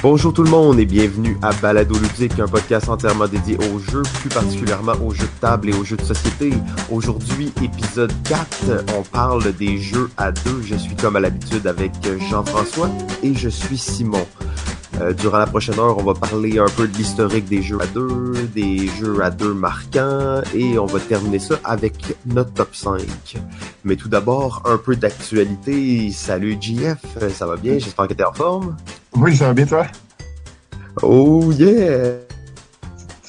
Bonjour tout le monde et bienvenue à Balado Ludique, un podcast entièrement dédié aux jeux, plus particulièrement aux jeux de table et aux jeux de société. Aujourd'hui, épisode 4, on parle des jeux à deux. Je suis comme à l'habitude avec Jean-François et je suis Simon. Euh, durant la prochaine heure, on va parler un peu de l'historique des jeux à deux, des jeux à deux marquants, et on va terminer ça avec notre top 5. Mais tout d'abord, un peu d'actualité. Salut JF, ça va bien? J'espère que t'es en forme. Oui, ça va bien toi? Oh yeah!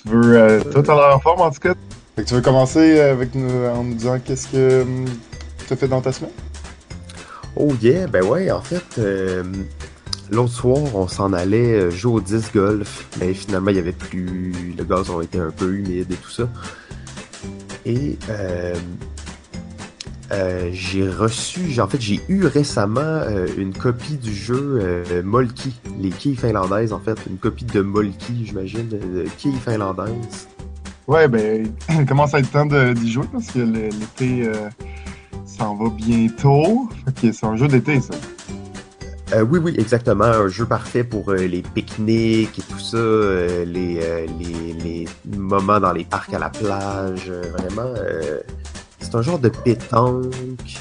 Tu veux... Euh, toi, t'as l'air en forme en tout cas? Fait que tu veux commencer avec nous, en nous disant qu'est-ce que hum, tu as fait dans ta semaine? Oh yeah, ben ouais, en fait... Euh, L'autre soir, on s'en allait euh, jouer au disc golf, mais finalement, il y avait plus. Le gazon était un peu humide et tout ça. Et euh, euh, j'ai reçu, en fait, j'ai eu récemment une copie du jeu Molki, les quilles finlandaises, en fait, une copie de Molki, j'imagine, de quilles finlandaises. Ouais, ben, il commence à être temps d'y jouer parce que l'été s'en va bientôt. Ok, c'est un jeu d'été, ça. Euh, oui, oui, exactement. Un jeu parfait pour euh, les pique-niques et tout ça, euh, les, les, les, moments dans les parcs à la plage. vraiment, c'est un genre de pétanque.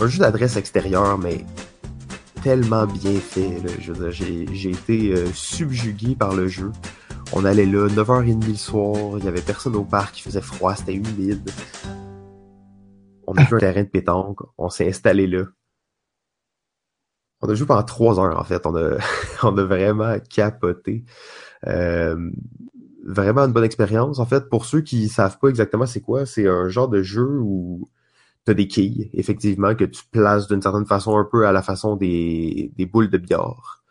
Un jeu d'adresse extérieure, mais tellement bien fait. J'ai été subjugué par le jeu. On allait là, 9h30 le soir, il y avait personne au parc, il faisait froid, c'était humide. On a vu un terrain de pétanque, on s'est installé là. On a joué pendant trois heures, en fait. On a, on a vraiment capoté. Euh, vraiment une bonne expérience. En fait, pour ceux qui savent pas exactement c'est quoi, c'est un genre de jeu où tu as des quilles, effectivement, que tu places d'une certaine façon un peu à la façon des, des boules de billard.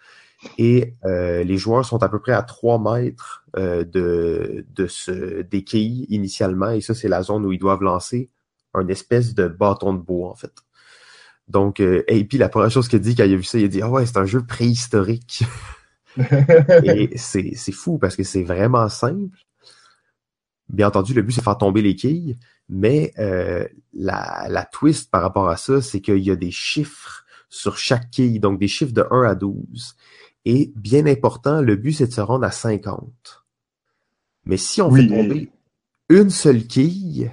Et euh, les joueurs sont à peu près à 3 mètres euh, de, de ce, des quilles initialement. Et ça, c'est la zone où ils doivent lancer un espèce de bâton de bois, en fait. Donc, euh, et puis la première chose qu'il dit quand il a vu ça, il a dit Ah ouais, c'est un jeu préhistorique. Et c'est fou parce que c'est vraiment simple. Bien entendu, le but c'est de faire tomber les quilles, mais euh, la, la twist par rapport à ça, c'est qu'il y a des chiffres sur chaque quille, donc des chiffres de 1 à 12. Et bien important, le but c'est de se rendre à 50. Mais si on fait tomber une seule quille,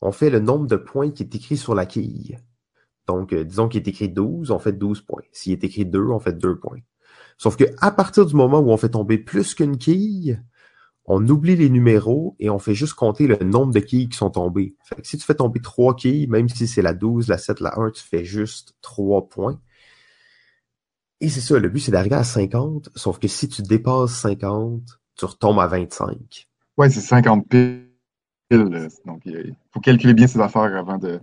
on fait le nombre de points qui est écrit sur la quille. Donc, euh, disons qu'il est écrit 12, on fait 12 points. S'il est écrit 2, on fait 2 points. Sauf que à partir du moment où on fait tomber plus qu'une quille, on oublie les numéros et on fait juste compter le nombre de quilles qui sont tombées. Fait que si tu fais tomber 3 quilles, même si c'est la 12, la 7, la 1, tu fais juste 3 points. Et c'est ça, le but c'est d'arriver à 50, sauf que si tu dépasses 50, tu retombes à 25. Ouais, c'est 50 piles. Donc, il faut calculer bien ses affaires avant de,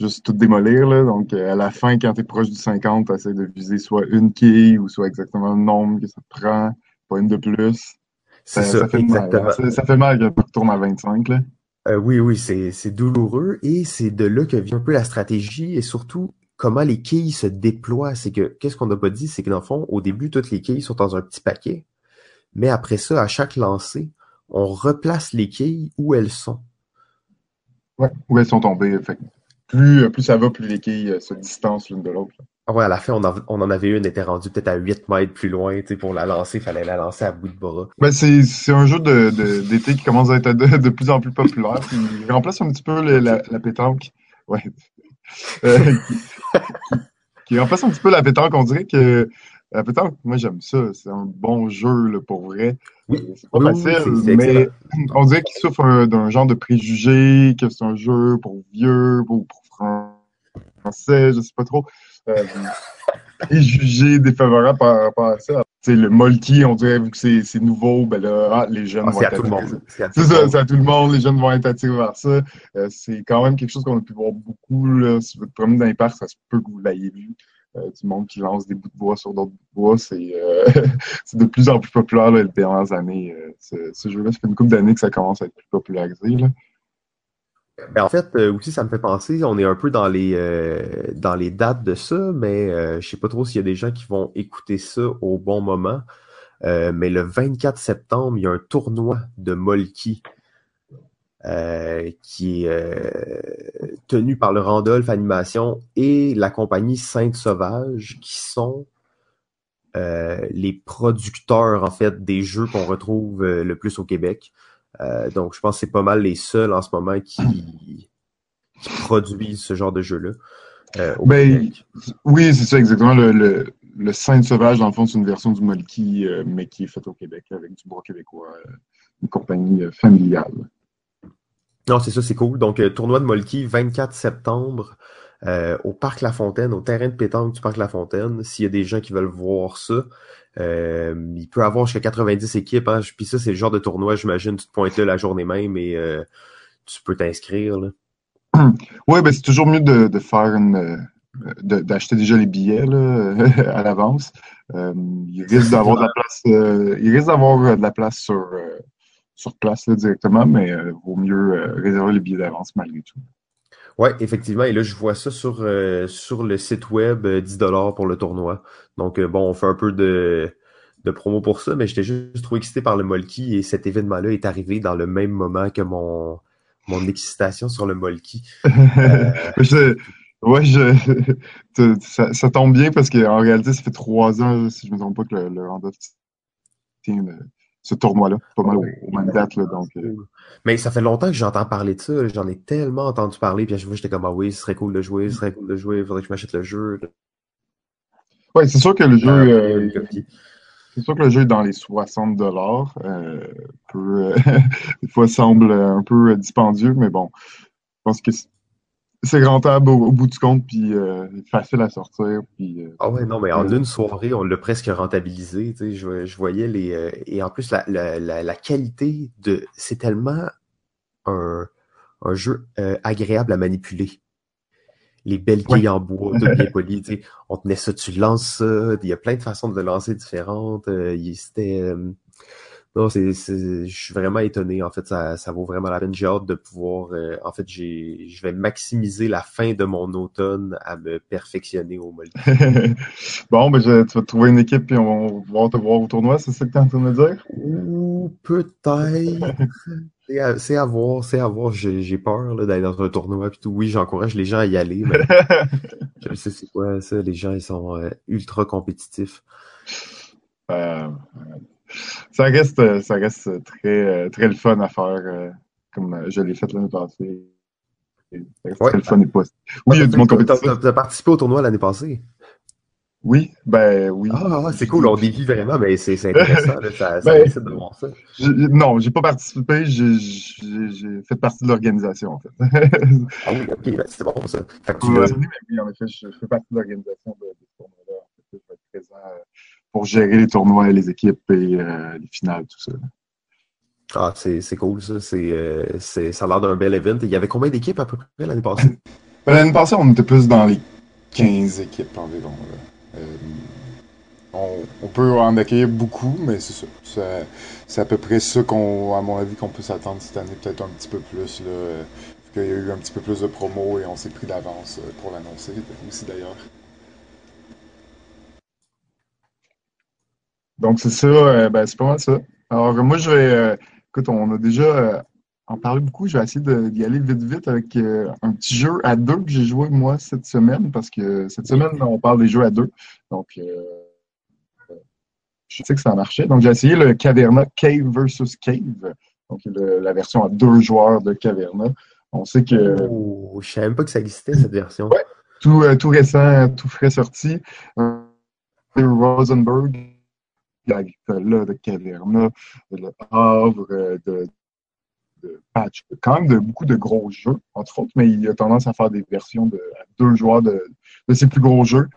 juste tout démolir. Là. Donc, euh, à la fin, quand tu es proche du 50, tu essaies de viser soit une quille ou soit exactement le nombre que ça te prend, pas une de plus. C'est ça, ça, fait exactement. Mal, ça, fait mal quand tu retournes à 25. Là. Euh, oui, oui, c'est douloureux et c'est de là que vient un peu la stratégie et surtout comment les quilles se déploient. C'est que, qu'est-ce qu'on n'a pas dit, c'est que dans le fond, au début, toutes les quilles sont dans un petit paquet, mais après ça, à chaque lancer, on replace les quilles où elles sont. Ouais, où elles sont tombées. Fait plus, euh, plus ça va, plus les quilles euh, se distancent l'une de l'autre. Ah ouais, à la fin, on, on, en avait une, était rendue peut-être à 8 mètres plus loin, tu sais, pour la lancer, il fallait la lancer à bout de bras. Ben, c'est, c'est un jeu de, d'été qui commence à être de, de, plus en plus populaire. il remplace un petit peu la, la, pétanque. Ouais. Euh, qui, qui, remplace un petit peu la pétanque. On dirait que la pétanque, moi j'aime ça. C'est un bon jeu là, pour vrai. Oui. C'est pas facile, mais on dirait qu'il souffre d'un genre de préjugé, que c'est un jeu pour vieux, pour, pour français, je sais pas trop. Euh, préjugé défavorable par rapport à ça. C'est le Molki, on dirait, vu que c'est nouveau, ben là, ah, les jeunes ah, vont être à tout le monde. C'est ça, c'est à tout le monde, les jeunes vont être attirés vers ça. Euh, c'est quand même quelque chose qu'on a pu voir beaucoup, là. Si vous te promenez dans les parcs, ça se peut que vous l'ayez vu. Euh, du monde qui lance des bouts de bois sur d'autres bouts de bois. C'est euh, de plus en plus populaire les dernières années. Euh, ce, jeu-là, ça fait une couple d'années que ça commence à être plus popularisé. Ben en fait, aussi, ça me fait penser, on est un peu dans les dans les dates de ça, mais je sais pas trop s'il y a des gens qui vont écouter ça au bon moment. mais le 24 septembre, il y a un tournoi de Molki euh, qui est euh, tenu par le Randolph Animation et la compagnie Sainte Sauvage, qui sont les producteurs en fait des jeux qu'on retrouve le plus au Québec. donc je pense que c'est pas mal les seuls en ce moment qui, qui produisent ce genre de jeu-là. Ben, oui, c'est ça exactement. Le, le, le Sainte Sauvage, dans le fond, c'est une version du Molki, mais qui est faite au Québec avec du bois québécois, une compagnie familiale. Non, c'est ça, c'est cool. Donc, euh, tournoi de Molki, 24 septembre, euh, au Parc La Fontaine, au terrain de pétanque du Parc La Fontaine. S'il y a des gens qui veulent voir ça, euh, il peut avoir jusqu'à 90 équipes. Hein. Puis ça, c'est le genre de tournoi, j'imagine, tu te pointes là la journée même et tu peux t'inscrire. Oui, ben c'est toujours mieux de, faire une d'acheter déjà les billets à l'avance. il risque de il risque d'avoir de la place sur sur place directement, mais euh, vaut mieux euh, réserver les billets d'avance malgré tout. Oui, effectivement. Et là, je vois ça sur, euh, sur le site web, 10 pour le tournoi. Donc, bon, on fait un peu de, de promo pour ça, mais j'étais juste trop excité par le Molki et cet événement-là est arrivé dans le même moment que mon, mon excitation sur le Molki. ouais, je, ça, tombe bien parce qu'en réalité, ça fait trois ans, si je ne me trompe pas, que le, le tient ce tournoi-là, pas mal au, même date. Là, donc, euh. Mais ça fait longtemps que j'entends parler de ça. J'en ai tellement entendu parler. Puis à chaque fois, j'étais comme, ah oui, ce serait cool de jouer, ce serait cool de jouer, il faudrait que je m'achète le jeu. Oui, c'est sûr que le jeu. Euh, c'est sûr que le jeu est dans les 60 dollars. Euh, des fois, semble un peu dispendieux, mais bon, je pense que c'est rentable au, bout du compte, puis euh, facile à sortir. Puis, euh, ah ouais, non, mais en une soirée, on l'a presque rentabilisé. Tu sais, je, je voyais les. Euh, et en plus, la, la, la, qualité de. C'est tellement un, un jeu agréable à manipuler. Les belles quilles en bois, tout bien poli. Tu sais, on tenait ça, tu lances ça. Il y a plein de façons de le lancer différentes. C'était non, c'est, je suis vraiment étonné. En fait, ça, ça vaut vraiment la peine. J'ai hâte de pouvoir. Euh, en fait, j'ai, je vais maximiser la fin de mon automne à me perfectionner au Molki. bon, ben, je, tu vas trouver une équipe et on va pouvoir te voir au tournoi, c'est ça que tu es en train de me dire? Ou peut-être. c'est, à, voir, c'est à voir. J'ai, peur d'aller dans un tournoi puis tout. Oui, j'encourage les gens à y aller, mais je sais c'est quoi ça. Les gens, ils sont euh, ultra compétitifs. Euh, ça reste, ça reste très, très le fun à faire, euh, comme je l'ai fait l'année passée. C'est très le fun et pas. Oui, il y a du monde compétitif. Tu as participé au tournoi l'année passée? Oui, ben oui. Ah, ah c'est cool, on dévie vraiment, mais c'est intéressant, ça, ça ben, de voir ça. Non, j'ai pas participé, j'ai fait partie de l'organisation, en fait. ah oui, ok, ben, c'est bon ça. Fait que tu oui, en effet, je, fais partie de l'organisation de, de ce tournoi-là. En fait, je vais être présent euh, pour gérer les tournois, les équipes et euh, les finales, tout ça. Ah, c'est cool, ça. Euh, ça a l'air d'un bel event. Il y avait combien d'équipes à peu près l'année passée? Ben, l'année passée, on était plus dans les 15 équipes environ. Euh, on, peut en accueillir beaucoup, mais c'est ça. C'est à peu près ça qu'on, à mon avis, qu'on peut s'attendre cette année, peut-être un petit peu plus. Là, qu'il y a eu un petit peu plus de promos et on s'est pris d'avance pour l'annoncer aussi d'ailleurs. Donc, c'est ça, euh, ben, c'est pas mal ça. Alors, moi, je vais. Euh, écoute, on a déjà euh, en parlé beaucoup. Je vais essayer d'y aller vite, vite avec un petit jeu à deux que j'ai joué, moi, cette semaine, parce que cette semaine, on parle des jeux à deux. Donc, je sais que ça a marché. Donc, j'ai essayé le Caverna Cave versus Cave. Donc, la version à deux joueurs de Caverna. On sait que. Oh, je savais même pas que ça existait, cette version. Ouais, tout, tout récent, tout frais sorti. Rosenberg Agricola, de Caverna, de Havre, de, de Patch, quand même de beaucoup de gros jeux, entre autres, mais il a tendance à faire des versions de deux joueurs de, ses plus gros jeux.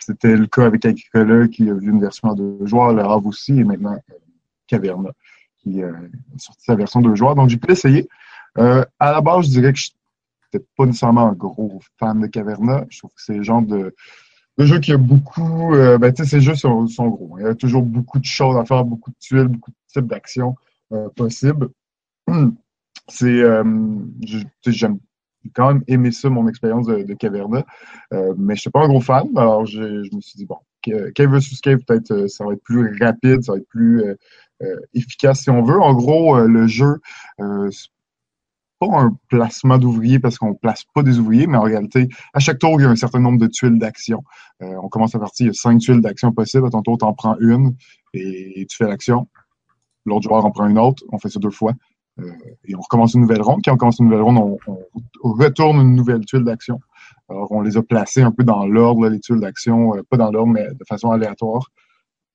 C'était le cas avec Agricola qui a vu une version à deux joueurs, le Havre aussi, et maintenant euh, Caverna qui a sorti sa version deux joueurs. Donc j'ai pu l'essayer. Euh, à la base, je dirais que je n'étais pas nécessairement un gros fan de Caverna. Je trouve que c'est le genre de, le jeu qui a beaucoup. Euh, ben, tu sais, ces jeux sont, gros. Il y a toujours beaucoup de choses à faire, beaucoup de tuiles, beaucoup de types d'actions euh, possibles. C'est. Euh, J'aime quand même aimé ça, mon expérience de, Caverna. Mais je suis pas un gros fan. Alors, je, me suis dit, bon, Cave vs. Cave, peut-être, ça va être plus rapide, ça va être plus efficace si on veut. En gros, le jeu pas un placement d'ouvriers parce qu'on place pas des ouvriers, mais en réalité, à chaque tour, il y a un certain nombre de tuiles d'action. Euh, on commence à partir, il y a cinq tuiles d'action possibles. À ton tour, tu en prends une et tu fais l'action. L'autre joueur en prend une autre. On fait ça deux fois. Euh, et on recommence une nouvelle ronde. Quand on commence une nouvelle ronde, on, on retourne une nouvelle tuile d'action. Alors, on les a placées un peu dans l'ordre, les tuiles d'action, euh, pas dans l'ordre, mais de façon aléatoire.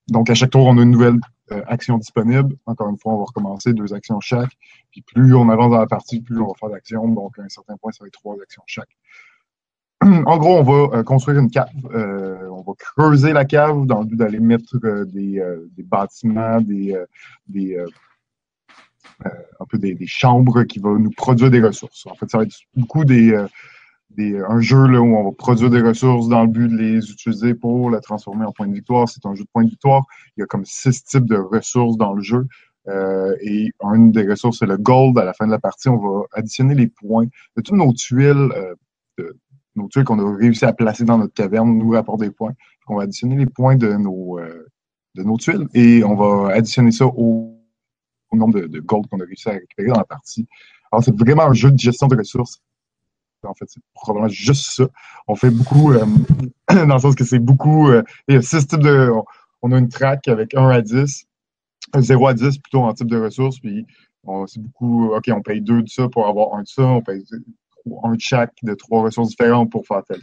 Donc, à chaque tour, on a une nouvelle euh, action disponible. Encore une fois, on va recommencer deux actions chaque. Puis plus on avance dans la partie, plus on va faire d'actions. Donc, à un certain point, ça va être trois actions chaque. En gros, on va euh, construire une cave. Euh, on va creuser la cave dans le but d'aller mettre des, des, bâtiments, des, des un peu des, des, chambres qui vont nous produire des ressources. En fait, ça va être beaucoup des, un jeu où on va produire des ressources dans le but de les utiliser pour la transformer en point de victoire. C'est un jeu de point de victoire. Il y a comme six types de ressources dans le jeu. Euh, et une des ressources, c'est le gold. À la fin de la partie, on va additionner les points de toutes nos tuiles, euh, nos tuiles qu'on a réussi à placer dans notre caverne, nous rapportent des points. on va additionner les points de nos, euh, de tuiles et on va additionner ça au, nombre de gold qu'on a réussi à récupérer dans la partie. Alors, c'est vraiment un jeu de gestion de ressources en fait, c'est probablement juste ça. On fait beaucoup, euh, dans le sens que c'est beaucoup. Euh, il y a six types de. On a une track avec 1 à 10, 0 à 10 plutôt en type de ressources, puis c'est beaucoup. OK, on paye deux de ça pour avoir un de ça, on paye un de chaque de trois ressources différentes pour faire telle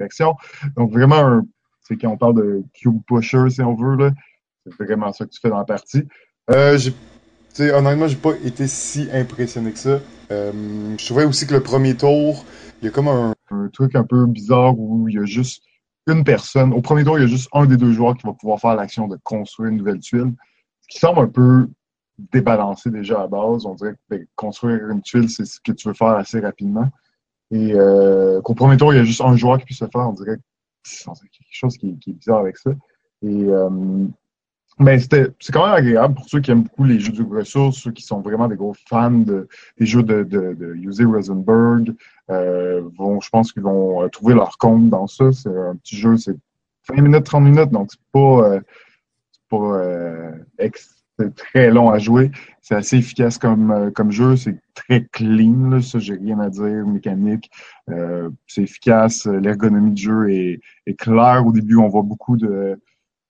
action. Donc, vraiment, c'est quand on parle de cube pusher, si on veut, c'est vraiment ça que tu fais dans la partie. Euh, honnêtement, j'ai pas été si impressionné que ça. Euh, je trouvais aussi que le premier tour, il y a comme un, truc un peu bizarre où il y a juste une personne. Au premier tour, il y a juste un des deux joueurs qui va pouvoir faire l'action de construire une nouvelle tuile. Ce qui semble un peu débalancé déjà à base. On dirait que ben, construire une tuile, c'est ce que tu veux faire assez rapidement. Et euh, qu'au premier tour, il y a juste un joueur qui puisse le faire. On dirait que c'est quelque chose qui, est bizarre avec ça. Et euh, mais c'était, c'est quand même agréable pour ceux qui aiment beaucoup les jeux de ressources, ceux qui sont vraiment des gros fans de, des jeux de, de, de Uzi Rosenberg. Euh, vont, je pense qu'ils vont euh, trouver leur compte dans ça. C'est un petit jeu, c'est 20 minutes, 30 minutes, donc c'est pas, euh, pas euh, très long à jouer. C'est assez efficace comme, euh, comme jeu. C'est très clean, là, ça, j'ai rien à dire. Mécanique, euh, c'est efficace. L'ergonomie du jeu est, est claire. Au début, on voit beaucoup de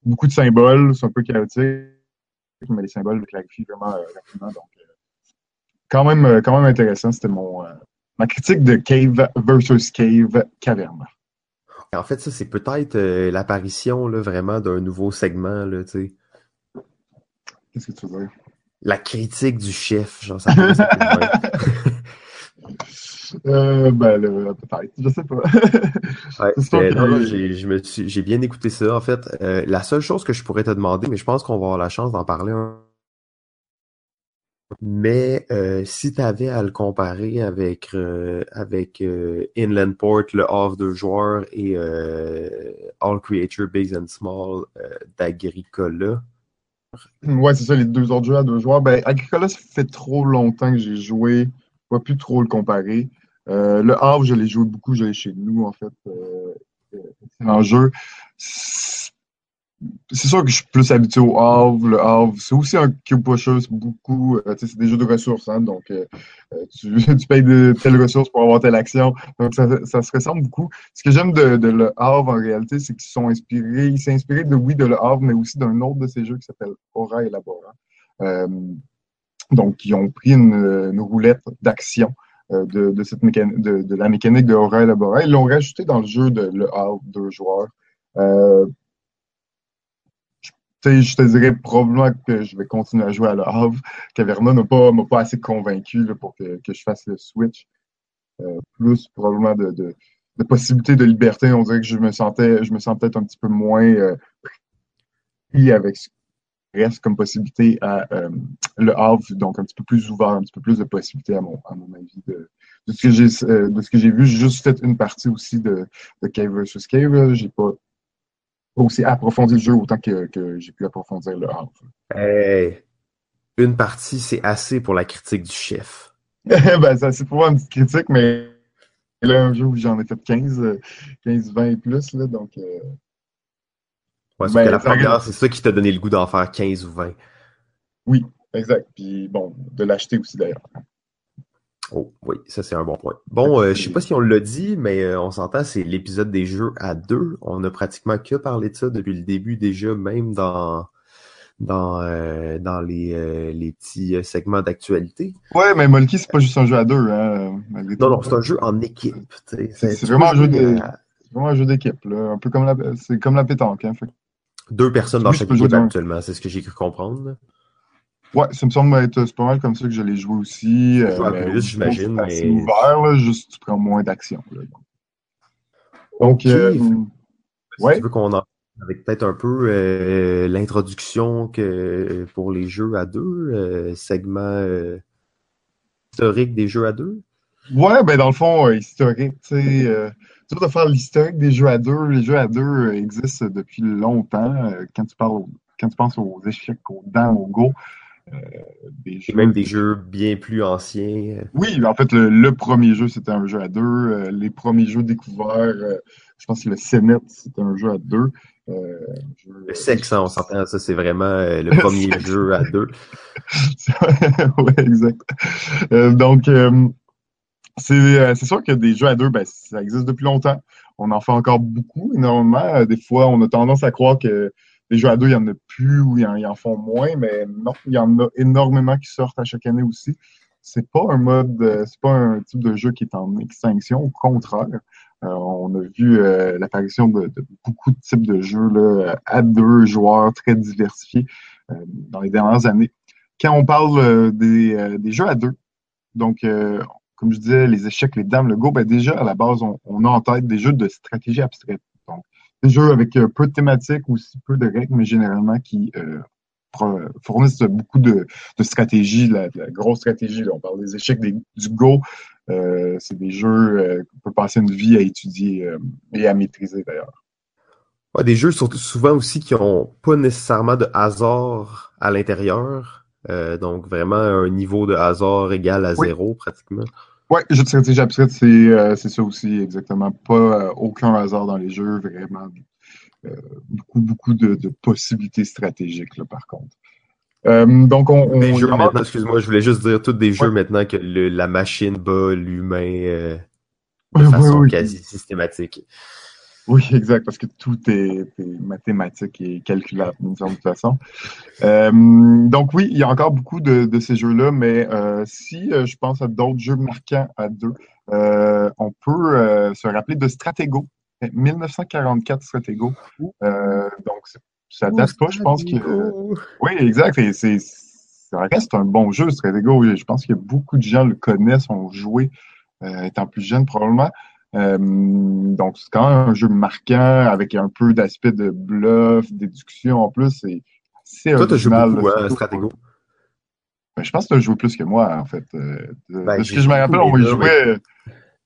beaucoup de symboles, c'est un peu chaotique, mais les symboles clarifient vraiment euh, rapidement. Donc, euh, quand, même, euh, quand même intéressant. C'était mon ma critique de Cave versus Cave Caverne. En fait, ça, c'est peut-être l'apparition vraiment d'un nouveau segment, là. Qu'est-ce que tu veux dire? La critique du chef, genre ça. Euh, ben, peut-être, je sais pas. ouais, j'ai bien écouté ça. En fait, euh, la seule chose que je pourrais te demander, mais je pense qu'on va avoir la chance d'en parler un mais euh, si tu avais à le comparer avec euh, avec euh, Inland Port, le off de joueurs et All Creature Big and Small d'Agricola. Ouais, c'est ça, les deux autres jeux à deux joueurs. Ben, Agricola, ça fait trop longtemps que j'ai joué. Plus trop le comparer. Euh, le Havre, je l'ai joué beaucoup, je chez nous, en fait. Euh, un jeu. C'est sûr que je suis plus habitué au Havre. Le Havre, c'est aussi un cube pusher, c'est beaucoup. Euh, c'est des jeux de ressources, hein, donc euh, tu, payes de telles ressources pour avoir telle action. Donc ça, ça se ressemble beaucoup. Ce que j'aime de, Le Havre, en réalité, c'est qu'ils sont inspirés. Ils inspiré de oui de Le Havre, mais aussi d'un autre de ces jeux qui s'appelle Aura Elabora. Donc, ils ont pris une, roulette d'action euh, de, cette de, de, la mécanique de Aura Elabora. Ils l'ont rajouté dans le jeu de le Havre deux joueurs. Euh, je te dirais probablement que je vais continuer à jouer à Le Havre. Caverna n'a pas, m'a pas assez convaincu pour que, que, je fasse le switch. Euh, plus probablement de, de, de, possibilités de liberté. On dirait que je me sentais, je me sens peut-être un petit peu moins pris avec ce reste comme possibilité à euh, le Havre, donc un petit peu plus ouvert, un petit peu plus de possibilités à mon, à mon avis. De, de ce que j'ai euh, de ce que j'ai vu, j'ai juste fait une partie aussi de, de Cave vs Cave. J'ai pas aussi approfondi le jeu autant que, que j'ai pu approfondir le Havre. Hey, une partie, c'est assez pour la critique du chef. ben, c'est assez pour moi une petite critique, mais là, un jeu où j'en ai fait 15, 15, 20 et plus, là, donc euh, ben, la première, c'est ça qui t'a donné le goût d'en faire 15 ou 20. Oui, exact. Puis bon, de l'acheter aussi d'ailleurs. Oh, oui, ça c'est un bon point. Bon, euh, je sais pas si on l'a dit, mais euh, on s'entend, c'est l'épisode des jeux à deux. On a pratiquement que parlé de ça depuis le début déjà, même dans dans euh, dans les, euh, les petits segments d'actualité. Ouais, mais Molky, c'est pas juste un jeu à deux, hein, Non, non, c'est un jeu en équipe. C'est- vraiment un jeu jouer de- à C'est vraiment un jeu d'équipe. Un peu comme la, c'est comme la pétanque, hein. Fait que- Deux personnes dans chaque équipe actuellement, c'est ce que j'ai cru comprendre. Ouais, ça me semble être, c'est pas mal comme ça que je l'ai joué aussi. Tu euh, joues à mais plus, j'imagine, C'est assez mais- ouvert, là, juste tu prends moins d'action. Donc, euh, Si ouais. tu veux qu'on en avec peut-être un peu euh, l'introduction que pour les jeux à deux, euh, segment euh, historique des jeux à deux? Ouais, ben dans le fond, euh, historique, tu sais, de faire l'historique des jeux à deux. Les jeux à deux existent depuis longtemps. Euh, quand tu parles, quand tu penses aux échecs, aux dents, au go, euh, des Et jeux. même des jeux bien plus anciens. Oui, en fait, le, le premier jeu, c'était un jeu à deux. Euh, les premiers jeux découverts, euh, je pense que le Senet, c'était un jeu à deux. Jeu- Le sexe, hein, on s'entend, ça c'est vraiment le premier jeu à deux. ouais, exact. Donc, c'est euh, c'est sûr que des jeux à deux, ben, ça existe depuis longtemps. On en fait encore beaucoup, énormément. Euh, Des fois, on a tendance à croire que les jeux à deux, il y en a plus ou il y en, en font moins, mais non, il y en a énormément qui sortent à chaque année aussi. C'est pas un mode, euh, c'est pas un type de jeu qui est en extinction, au contraire. Euh, on a vu euh, l'apparition de, de beaucoup de types de jeux là, à deux joueurs très diversifiés euh, dans les dernières années. Quand on parle des, des jeux à deux, donc comme je disais, les échecs, les dames, le go, ben déjà à la base, on, on a en tête des jeux de stratégie abstraite. Donc, des jeux avec euh, peu de thématiques ou si peu de règles, mais généralement qui euh, fournissent beaucoup de, de stratégie, de la, la grosse stratégie. là. On parle des échecs, des- du go. Euh, c'est des jeux qu'on peut passer une vie à étudier et à maîtriser d'ailleurs. Ouais, des jeux surtout souvent aussi qui ont pas nécessairement de hasard à l'intérieur. Euh, donc vraiment un niveau de hasard égal à Oui. zéro pratiquement. Ouais, jeux de stratégie abstraite, c'est euh, c'est ça aussi, exactement. Pas euh, aucun hasard dans les jeux, vraiment. euh, beaucoup, beaucoup de, de possibilités stratégiques, là, par contre. Euh, donc, on. on Des jeux maintenant, excuse-moi, je voulais juste dire tous des jeux maintenant que le- la machine bat l'humain Oui, de oui, façon oui. quasi systématique. Oui, exact, parce que tout est, est mathématique et calculable d'une certaine façon. Euh, donc oui, il y a encore beaucoup de, de ces jeux-là, mais euh, si euh, je pense à d'autres jeux marquants à deux, euh, on peut euh, se rappeler de Stratego, 1944 Stratego. Euh, donc ça date pas, je pense que oui, exact. Et c'est, ça reste un bon jeu, Stratego. Je pense que beaucoup de gens le connaissent, ont joué euh, étant plus jeune probablement. Euh, donc, c'est quand même un jeu marquant avec un peu d'aspect de bluff, déduction en plus. C'est assez Toi, t'as joué beaucoup à Stratego? Ben, je pense que tu as joué plus que moi, en fait. Euh, Ben, de ce j'ai que je me rappelle, on y jouait,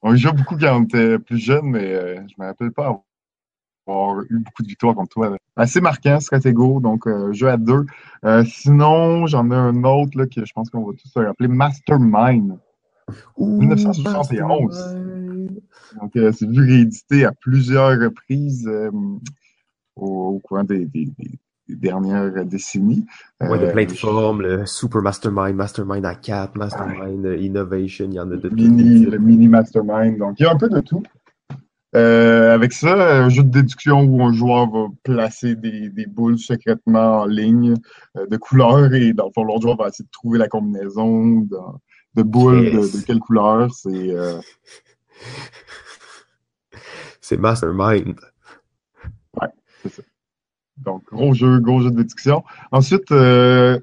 on y jouait beaucoup quand on était plus jeune, mais euh, je me rappelle pas avoir eu beaucoup de victoires contre toi. Assez marquant, Stratego, donc euh, jeu à deux. Sinon, j'en ai un autre là, que je pense qu'on va tous se rappeler, Mastermind. Ouh, 1971. Mastermind. Donc, euh, c'est vu réédité à plusieurs reprises euh, au, au courant des, des- des- des dernières décennies. Ouais, de Euh, plein de formes, le Super Mastermind, Mastermind à 4, Mastermind Innovation, il y en a de mini, le mini mastermind. Donc, il y a un peu de tout. Euh, avec ça, un jeu de déduction où un joueur va placer des, des boules secrètement en ligne euh, de couleurs et dans le fond, l'autre joueur va essayer de trouver la combinaison de, de boules de, de quelle couleur. C'est euh, C'est Mastermind. donc gros jeu, gros jeu de déduction. Ensuite, euh,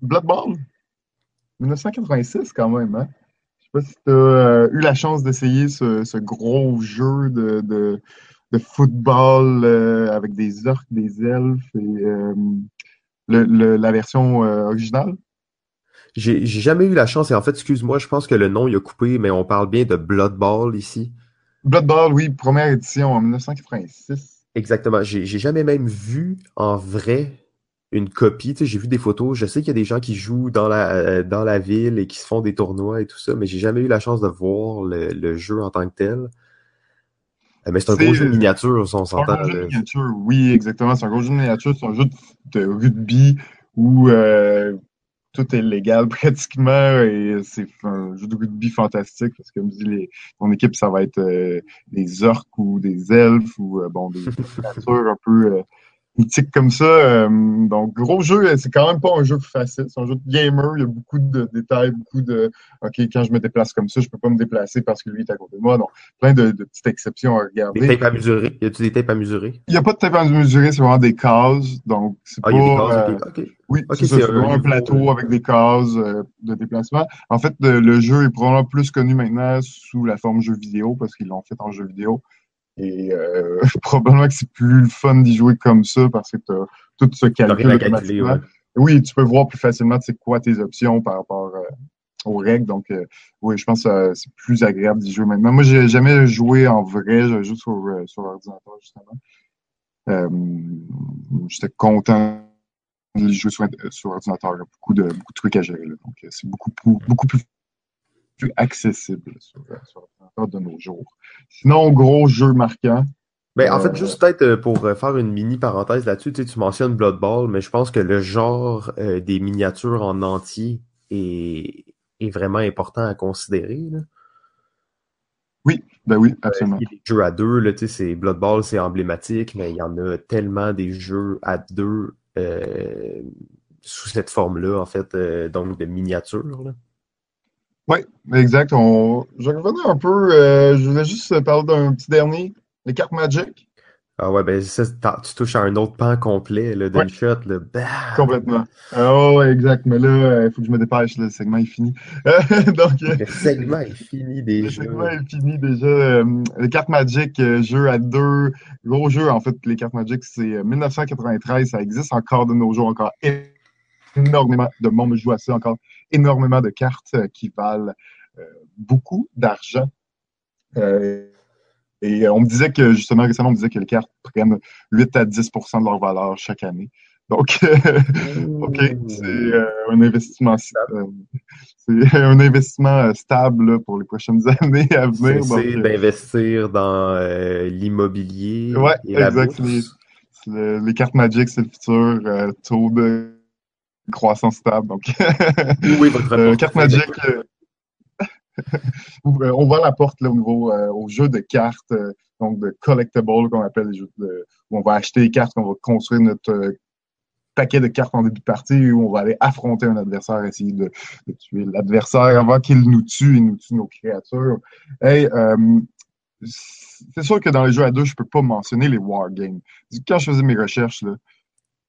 Blood Bowl, 1986 quand même. Hein? Je sais pas si tu as eu la chance d'essayer ce, gros jeu de, football euh, avec des orques, des elfes et euh, le- la version euh, originale. J'ai jamais eu la chance, et en fait, excuse-moi, je pense que le nom il a coupé, mais on parle bien de Blood Ball ici. Blood Bowl, oui, première édition en 1986. Exactement. J'ai jamais même vu en vrai une copie. Tu sais, j'ai vu des photos. Je sais qu'il y a des gens qui jouent dans la, euh, dans la ville et qui se font des tournois et tout ça, mais j'ai jamais eu la chance de voir le, le jeu en tant que tel. Euh, Mais c'est un gros jeu de miniature, si on C'est un s'entend. gros jeu de miniature, oui, exactement. C'est un gros jeu de miniature. C'est un jeu de, de rugby où euh, tout est légal pratiquement et c'est un jeu de rugby fantastique parce que comme je dis, les, ton équipe, ça va être euh, des orques ou des elfes ou euh, bon des créatures un peu mythique comme ça. Euh, donc, gros jeu, c'est quand même pas un jeu facile. C'est un jeu de gamer. Il y a beaucoup de détails, beaucoup de OK, quand je me déplace comme ça, je peux pas me déplacer parce que lui est à côté de moi. Donc, plein de, petites exceptions à regarder. Des tapes à mesurer. Y a-tu des tapes à mesurer? Il y a pas de tapes à mesurer, c'est vraiment des cases. Donc, c'est ah, pas. Y a des cases, euh, okay. Oui, c'est. C'est un, plateau avec des cases euh, de déplacement. En fait, le, jeu est probablement plus connu maintenant sous la forme jeu vidéo parce qu'ils l'ont fait en jeu vidéo. Et euh, probablement que c'est plus fun d'y jouer comme ça parce que tu as tout ce calcul automatiquement. Oui, tu peux voir plus facilement c'est quoi tes options par rapport euh, aux règles. Donc, euh, oui, je pense que c'est plus agréable d'y jouer maintenant. Moi, j'ai jamais joué en vrai, je joue sur, sur l'ordinateur, justement. J'étais content de jouer sur, sur ordinateur. Il y a beaucoup de, beaucoup de trucs à gérer. Là. Donc, c'est beaucoup, beaucoup plus plus accessible sur, sur de nos jours. Sinon, gros jeu marquant. Ben, en fait, euh, juste peut-être euh, pour euh, faire une mini parenthèse là-dessus, tu, sais, tu mentionnes Blood Bowl, mais je pense que le genre des miniatures en entier est, est vraiment important à considérer. Là. Oui, ben oui, absolument. les jeux à deux, là, tu sais, c'est Blood Bowl, c'est emblématique, mais il y en a tellement des jeux à deux sous cette forme-là, en fait, donc de miniatures. Là. Oui, exact. On... Je revenais un peu. Euh, je voulais juste parler d'un petit dernier, les cartes Magic. Ah ouais, ben ça, tu touches à un autre pan complet, le ouais. shot, le Complètement. Ah ouais, exact. Mais là, il faut que je me dépêche, le segment est fini. Donc, le segment est fini déjà. Le segment est fini déjà. les cartes Magic, euh, jeu à deux. Gros jeu, en fait, les cartes Magic, c'est 1993. Ça existe encore de nos jours, encore énormément de monde joue à ça, encore énormément de cartes euh, qui valent euh, beaucoup d'argent. Euh, et on me disait que, justement, récemment, on me disait que les cartes prennent 8 à 10% de leur valeur chaque année. Donc, OK, c'est un investissement stable. c'est un investissement stable pour les prochaines années à venir. C'est d'investir dans l'immobilier. Oui, exact. Les, les, cartes Magic, c'est le futur. taux de croissance stable. Donc, oui, votre euh, carte Magic. Euh, on voit la porte là, au niveau euh, au jeu de cartes, donc de collectibles qu'on appelle les jeux de, où on va acheter des cartes, on va construire notre paquet de cartes en début de partie où on va aller affronter un adversaire, essayer de, tuer l'adversaire avant qu'il nous tue et nous tue nos créatures. Hey, c'est sûr que dans les jeux à deux, je peux pas mentionner les wargames. Quand je faisais mes recherches, là,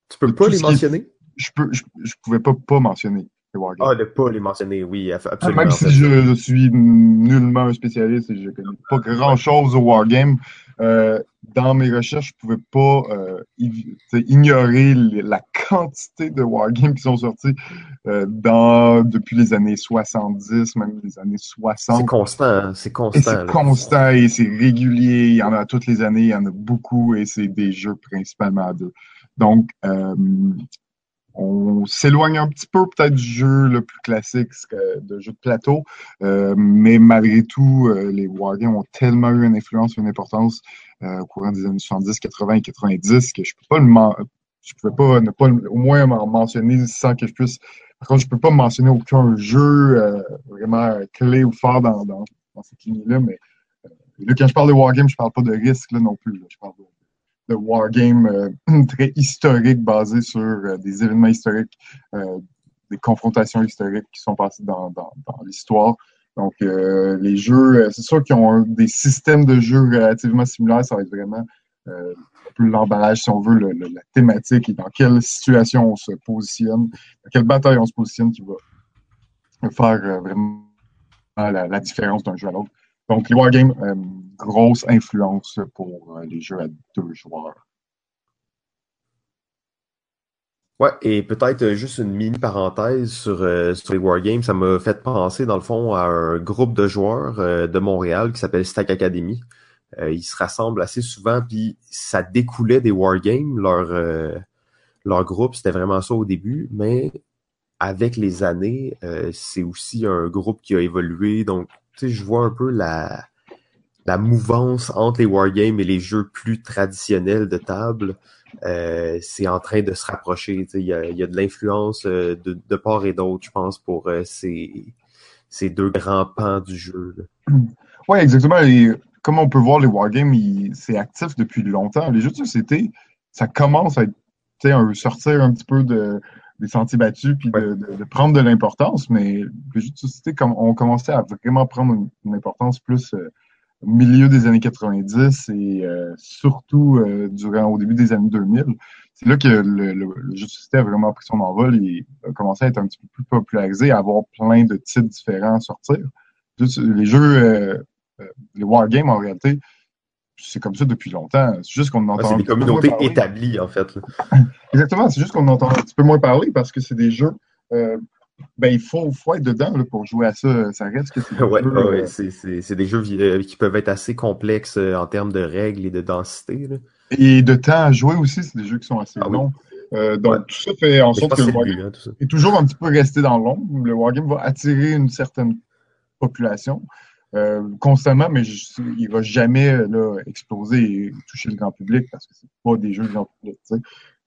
tu peux pas les mentionner? Je peux, je, pouvais pas, pas mentionner les Wargames. Ah, de pas les mentionner, oui, absolument. Même si je, suis nullement un spécialiste et je connais pas grand chose au Wargame, euh, dans mes recherches, je pouvais pas euh, ignorer la quantité de wargames qui sont sortis euh, dans, depuis les années 70, même les années 60. C'est constant, hein, c'est constant. C'est constant et c'est régulier. Il y en a toutes les années, il y en a beaucoup et c'est des jeux principalement à deux. Donc, euh, on s'éloigne un petit peu peut-être du jeu le plus classique, de jeu de plateau, euh, mais malgré tout, euh, les Wargames ont tellement eu une influence, une importance euh, au courant des années 70, 80 et 90 que je peux pas le je pouvais pas ne pas au moins m'en mentionner sans que je puisse. Par contre, je peux pas mentionner aucun jeu vraiment clé ou fort dans, dans, cette ligne-là, mais là, quand je parle de Wargames, je parle pas de risque là, non plus. Je parle de de wargame euh, très historique basé sur euh, des événements historiques, euh, des confrontations historiques qui sont passées dans, dans, l'histoire. Donc, les jeux, c'est sûr qu'ils ont des systèmes de jeux relativement similaires. Ça va être vraiment euh, l'emballage, si on veut, la thématique et dans quelle situation on se positionne, dans quelle bataille on se positionne qui va faire vraiment la différence d'un jeu à l'autre. Donc, les wargames, euh, grosse influence pour euh, les jeux à deux joueurs. Ouais, et peut-être euh, juste une mini parenthèse sur, sur les Wargames, ça m'a fait penser dans le fond à un groupe de joueurs de Montréal qui s'appelle Stack Academy. ils se rassemblent assez souvent, puis ça découlait des Wargames, leur, leur groupe, c'était vraiment ça au début, mais avec les années, c'est aussi un groupe qui a évolué, donc je vois un peu la, la mouvance entre les wargames et les jeux plus traditionnels de table, euh, c'est en train de se rapprocher. Il y a, y a, de l'influence euh, de, de, part et d'autre, je pense, pour euh, ces, ces, deux grands pans du jeu. Oui, exactement. Et comme on peut voir, les wargames, c'est actif depuis longtemps. Les jeux de société, ça commence à être, sortir un petit peu de, des sentiers battus puis de, de, de, prendre de l'importance, mais les jeux de société comme, ont commencé à vraiment prendre une, une importance plus au milieu des années 90 et euh, surtout euh, durant au début des années 2000. C'est là que le, le, le, jeu de société a vraiment pris son envol et a commencé à être un petit peu plus popularisé, à avoir plein de titres différents à sortir. Les jeux, euh, les wargames en réalité, c'est comme ça depuis longtemps. C'est juste qu'on entend. c'est des communautés établies, en fait. Exactement. C'est juste qu'on entend un petit peu moins parler parce que c'est des jeux euh, ben, il faut, faut être dedans là, pour jouer à ça. Ça reste que c'est ouais, jeux, ouais, euh... c'est des jeux euh, qui peuvent être assez complexes en termes de règles et de densité. Là. Et de temps à jouer aussi, c'est des jeux qui sont assez ah, longs. Oui. Euh, donc, ouais. tout ça fait en sorte que le wargame hein, est toujours un petit peu resté dans l'ombre. Le wargame va attirer une certaine population euh, constamment, mais je, il va jamais là, exploser et toucher le grand public parce que c'est pas des jeux grand public.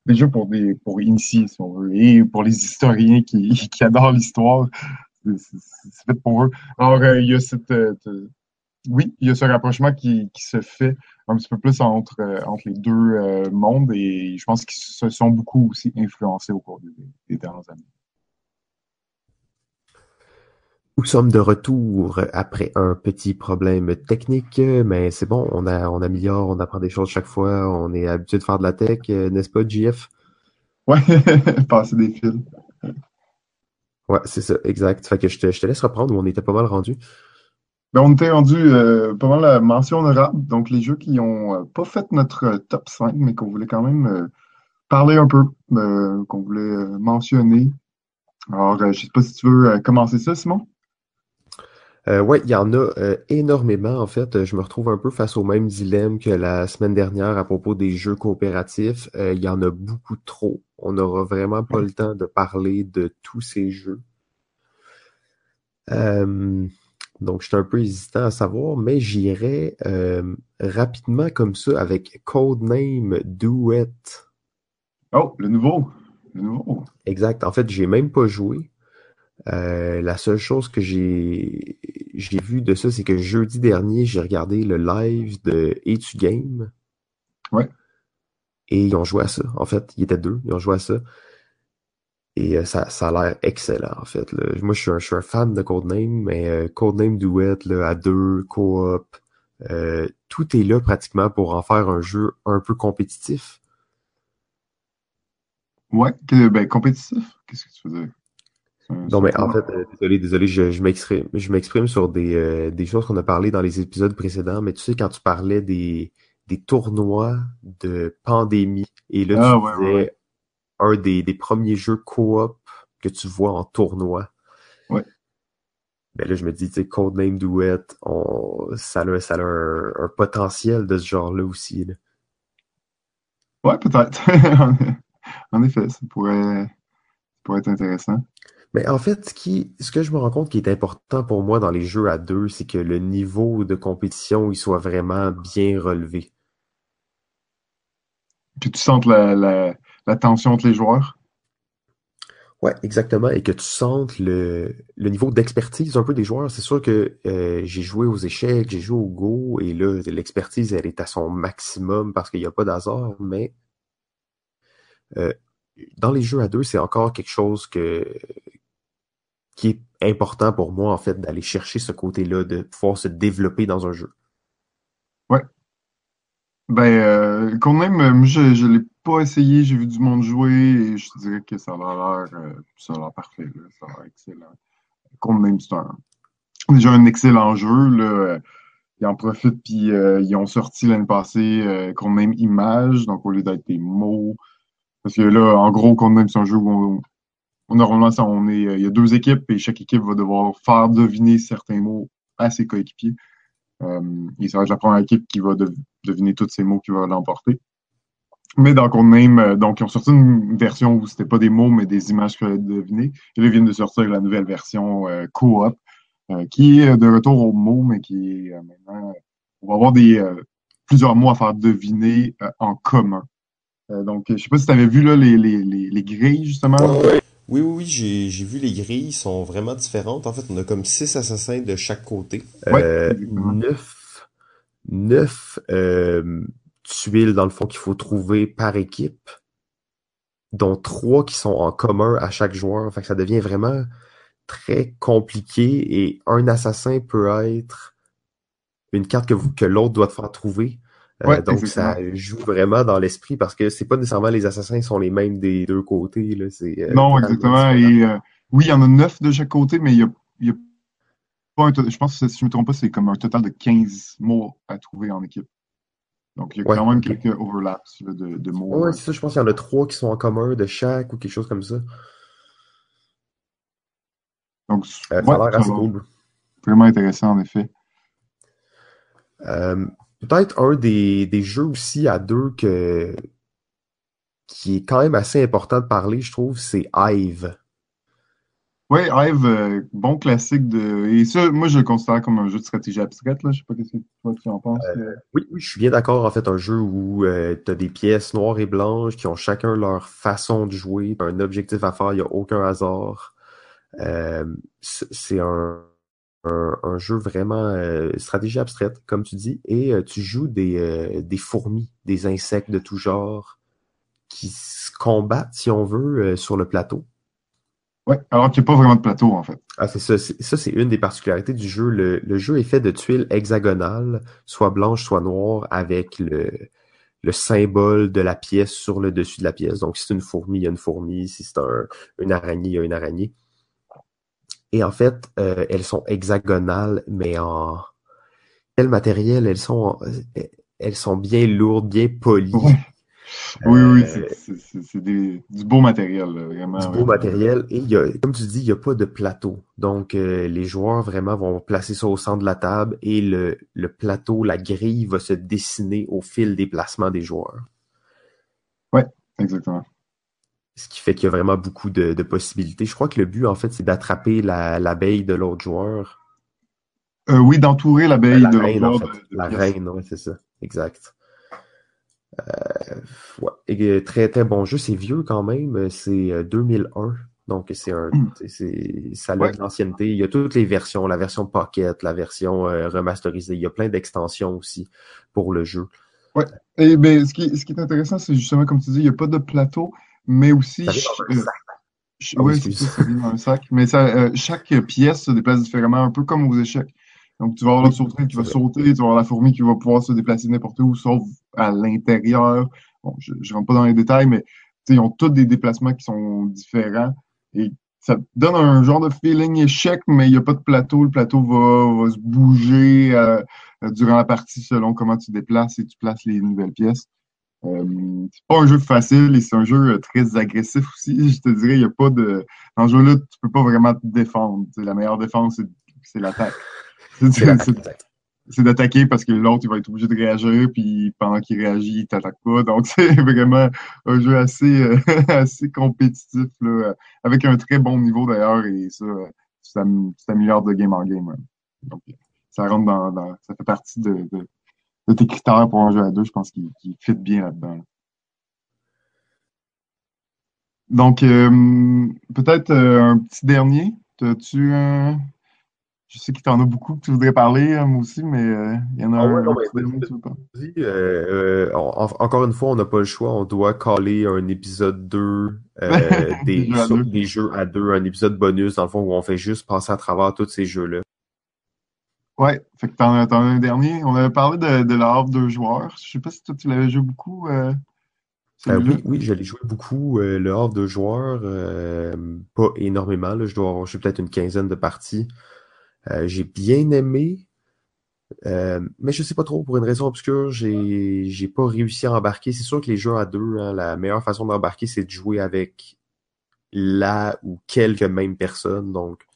Des jeux pour des pour initier, si on veut, et pour les historiens qui, qui adorent l'histoire. C'est fait pour eux. Alors, euh, il y a cette. Euh, oui, il y a ce rapprochement qui, qui, se fait un petit peu plus entre, euh, entre les deux euh, mondes et je pense qu'ils se sont beaucoup aussi influencés au cours des, des dernières années. Nous sommes de retour après un petit problème technique, mais c'est bon, on, a, on améliore, on apprend des choses chaque fois, on est habitué de faire de la tech, n'est-ce pas, JF? Ouais, passer des fils. Ouais, c'est ça, exact. Fait que je te, je te laisse reprendre où on était pas mal rendu. Ben, on était rendu euh, pas mal la mention honorable, donc les jeux qui ont euh, pas fait notre top 5, mais qu'on voulait quand même euh, parler un peu, euh, qu'on voulait mentionner. Alors, je sais pas si tu veux commencer ça, Simon? Euh, oui, il y en a euh, énormément. En fait, je me retrouve un peu face au même dilemme que la semaine dernière à propos des jeux coopératifs. Euh, il y en a beaucoup trop. On n'aura vraiment pas le temps de parler de tous ces jeux. donc, je suis un peu hésitant à savoir, mais j'irai rapidement comme ça avec Codename Duet. Oh, le nouveau. Le nouveau. Exact. En fait, j'ai même pas joué. Euh, la seule chose que j'ai j'ai vu de ça, c'est que jeudi dernier, j'ai regardé le live de Etu Game. Ouais. Et ils ont joué à ça. En fait, ils étaient deux, ils ont joué à ça. Et euh, ça, ça a l'air excellent, en fait. Là. Moi, je suis, un, je suis un fan de Codename, mais euh, Codename Duet, là, à deux, coop, euh, tout est là pratiquement pour en faire un jeu un peu compétitif. Ouais, ben compétitif, qu'est-ce que tu veux dire? Non, mais en fait, euh, désolé, désolé, je, je m'exprime, je m'exprime sur des, euh, des choses qu'on a parlé dans les épisodes précédents, mais tu sais, quand tu parlais des, des tournois de pandémie, et là, ah, tu ouais, disais ouais. un des, des premiers jeux coop que tu vois en tournoi. Ouais. Ben là, je me dis, tu sais, Codename Duet, on, ça a, ça a un, un potentiel de ce genre-là aussi. Là. Ouais, peut-être. en effet, ça pourrait, ça pourrait être intéressant. Mais en fait, ce, qui, ce que je me rends compte qui est important pour moi dans les jeux à deux, c'est que le niveau de compétition il soit vraiment bien relevé. Que tu sentes la, la, la tension entre les joueurs? Ouais, exactement. Et que tu sentes le, le niveau d'expertise un peu des joueurs. C'est sûr que euh, j'ai joué aux échecs, j'ai joué au Go, et là, l'expertise, elle est à son maximum parce qu'il n'y a pas d'hasard, mais euh, dans les jeux à deux, c'est encore quelque chose que, qui est important pour moi, en fait, d'aller chercher ce côté-là, de pouvoir se développer dans un jeu. Ouais. Ben, euh, quand même, moi, je ne l'ai pas essayé, j'ai vu du monde jouer et je dirais que ça a l'air euh, parfait, là, ça a l'air excellent. Quand même, c'est déjà un excellent jeu, là. Ils en profitent, puis euh, ils ont sorti l'année passée euh, même Image, donc au lieu d'être des mots. Parce que là, en gros, même c'est un jeu où on, Normalement, ça, on est, il y a deux équipes et chaque équipe va devoir faire deviner certains mots à ses coéquipiers. Euh, et ça va être la première équipe qui va de, deviner tous ces mots qui va l'emporter. Mais dans Codename, euh, donc, ils ont sorti une version où c'était pas des mots, mais des images qu'il fallait deviner. Et là, ils viennent de sortir la nouvelle version euh, co-op, euh, qui est de retour aux mots, mais qui est maintenant on va avoir des plusieurs mots à faire deviner en commun. donc, je sais pas si tu avais vu là, les, les, les, les grilles, justement. Oui, oui, oui, j'ai, j'ai vu les grilles, ils sont vraiment différentes. En fait, on a comme six assassins de chaque côté. Ouais, neuf, neuf tuiles, dans le fond, qu'il faut trouver par équipe, dont trois qui sont en commun à chaque joueur. Fait que ça devient vraiment très compliqué et un assassin peut être une carte que, vous, que l'autre doit te faire trouver. Euh, donc ça joue vraiment dans l'esprit parce que c'est pas nécessairement les assassins sont les mêmes des deux côtés. Là, euh, non, exactement. Et euh, oui, il y en a neuf de chaque côté, mais il y a, y a pas un Je pense que si je me trompe pas, c'est comme un total de 15 mots à trouver en équipe. Donc il y a quand même quelques overlaps de, de mots. Oui, c'est ça, je pense qu'il y en a trois qui sont en commun de chaque ou quelque chose comme ça. Donc, ça a l'air assez cool. Vraiment intéressant, en effet. Peut-être un des, des jeux aussi à deux que qui est quand même assez important de parler, je trouve, c'est Hive. Oui, Hive, euh, bon classique de. Et ça, moi, je le considère comme un jeu de stratégie abstraite. Là. Je sais pas ce que toi tu en penses. Euh, oui, oui, je suis bien d'accord. En fait, un jeu où euh, tu as des pièces noires et blanches qui ont chacun leur façon de jouer, un objectif à faire, il n'y a aucun hasard. c'est un, un, jeu vraiment euh, stratégie abstraite, comme tu dis, et euh, tu joues des, euh, des fourmis, des insectes de tout genre qui se combattent, si on veut, sur le plateau. Ouais, alors qu'il n'y a pas vraiment de plateau, en fait. Ah, c'est ça. Ça, c'est une des particularités du jeu. Le, le, jeu est fait de tuiles hexagonales, soit blanches, soit noires, avec le, le symbole de la pièce sur le dessus de la pièce. Donc, si c'est une fourmi, il y a une fourmi. Si c'est un, une araignée, il y a une araignée. Et en fait, euh, elles sont hexagonales, mais en quel matériel elles sont elles sont bien lourdes, bien polies. Oui, oui, euh, c'est du beau matériel, vraiment. Du beau matériel. Et il y a, comme tu dis, il n'y a pas de plateau. Donc, euh, les joueurs vraiment vont placer ça au centre de la table et le, le plateau, la grille va se dessiner au fil des placements des joueurs. Oui, exactement. Ce qui fait qu'il y a vraiment beaucoup de, possibilités. Je crois que le but, en fait, c'est d'attraper l'abeille de l'autre joueur. Euh, oui, d'entourer l'abeille de l'autre joueur. la reine, oui, c'est ça. Exact. Euh, ouais. Et, très, très bon jeu. C'est vieux quand même. C'est 2001. Euh, Donc, c'est un, hmm. c'est, ça a de l'ancienneté. Il y a toutes les versions, la version Pocket, la version remasterisée. Il y a plein d'extensions aussi pour le jeu. Ouais. Et ben, ce qui, ce qui est intéressant, c'est justement, comme tu dis, il n'y a pas de plateau mais aussi. Ça dans un sac. Ah oui, c'est ça, ça dans un sac. Mais ça, euh, chaque pièce se déplace différemment, un peu comme aux échecs. Donc, tu vas avoir le sauter qui va sauter, tu vas avoir la fourmi qui va pouvoir se déplacer n'importe où, sauf à l'intérieur. Bon, je ne rentre pas dans les détails, mais ils ont tous des déplacements qui sont différents. Et ça donne un genre de feeling échec, mais il n'y a pas de plateau. Le plateau va, va se bouger euh, durant la partie selon comment tu déplaces et tu places les nouvelles pièces. Euh, c'est pas un jeu facile et c'est un jeu euh, très agressif aussi. Je te dirais, il y a pas de. Dans ce jeu-là, tu peux pas vraiment te défendre. la meilleure défense, c'est l'attaque. C'est d'attaquer parce que l'autre, il va être obligé de réagir, puis pendant qu'il réagit, il t'attaque pas. Donc, c'est vraiment un jeu assez, euh, assez compétitif, là, avec un très bon niveau d'ailleurs, et ça, ça s'améliore de game en game. Donc, ça rentre dans, ça fait partie de de tes critères pour un jeu à deux, je pense qu'il fit bien là-dedans. Donc, euh, peut-être euh, un petit dernier. As-tu un. Je sais qu'il t'en a beaucoup que tu voudrais parler, hein, moi aussi, mais euh, il y en a ah un, dernier encore une fois, on n'a pas le choix. On doit caler un épisode 2 des, des, jeux à deux, un épisode bonus, dans le fond, où on fait juste passer à travers tous ces jeux-là. Ouais, fait que t'en, as un dernier. On avait parlé de, de la Havre deux joueurs. Je sais pas si toi tu l'avais joué beaucoup. Euh, euh oui, oui, j'allais jouer beaucoup euh, le Havre deux joueurs. Euh, pas énormément. Là. Je dois avoir joué peut-être une quinzaine de parties. j'ai bien aimé. mais je sais pas trop, pour une raison obscure, j'ai j'ai pas réussi à embarquer. C'est sûr que les jeux à deux, hein, la meilleure façon d'embarquer, c'est de jouer avec la ou quelques mêmes personnes. Donc,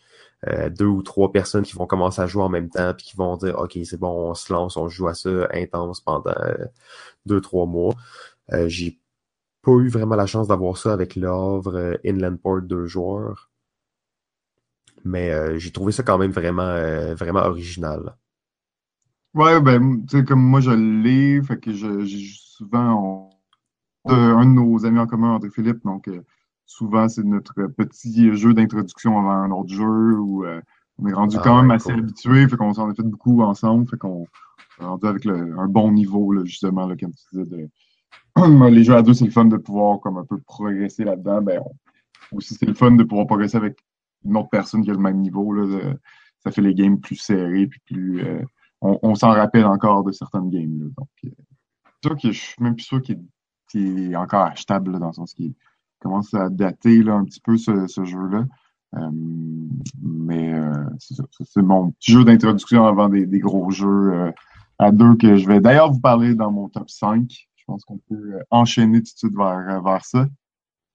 euh, deux ou trois personnes qui vont commencer à jouer en même temps puis qui vont dire ok c'est bon on se lance on joue à ça intense pendant euh, deux trois mois. Euh, j'ai pas eu vraiment la chance d'avoir ça avec l'œuvre Inland Port deux joueurs. Mais j'ai trouvé ça quand même vraiment vraiment original. Ouais, ben, tu sais, comme moi, je l'ai, fait que je, souvent, on, un de nos amis en commun, André Philippe, donc euh, souvent, c'est notre petit jeu d'introduction avant un autre jeu où euh, on est rendu Ah quand même ouais, assez cool. habitué, fait qu'on s'en a fait beaucoup ensemble, fait qu'on est rendu avec le- un bon niveau, là, justement, là, comme tu disais, de, les jeux à deux, c'est le fun de pouvoir comme un peu progresser là-dedans, ben, on- aussi, c'est le fun de pouvoir progresser avec une autre personne qui a le même niveau, là, de- ça fait les games plus serrés, puis plus, euh, on, on s'en rappelle encore de certaines games. Là. Donc, euh, je suis même plus sûr qu'il est, encore achetable, dans le sens qu'il commence à dater là, un petit peu ce, jeu-là. Euh, mais euh, c'est mon petit jeu d'introduction avant des, gros jeux euh, à deux que je vais d'ailleurs vous parler dans mon top 5. Je pense qu'on peut enchaîner tout de suite vers, vers ça.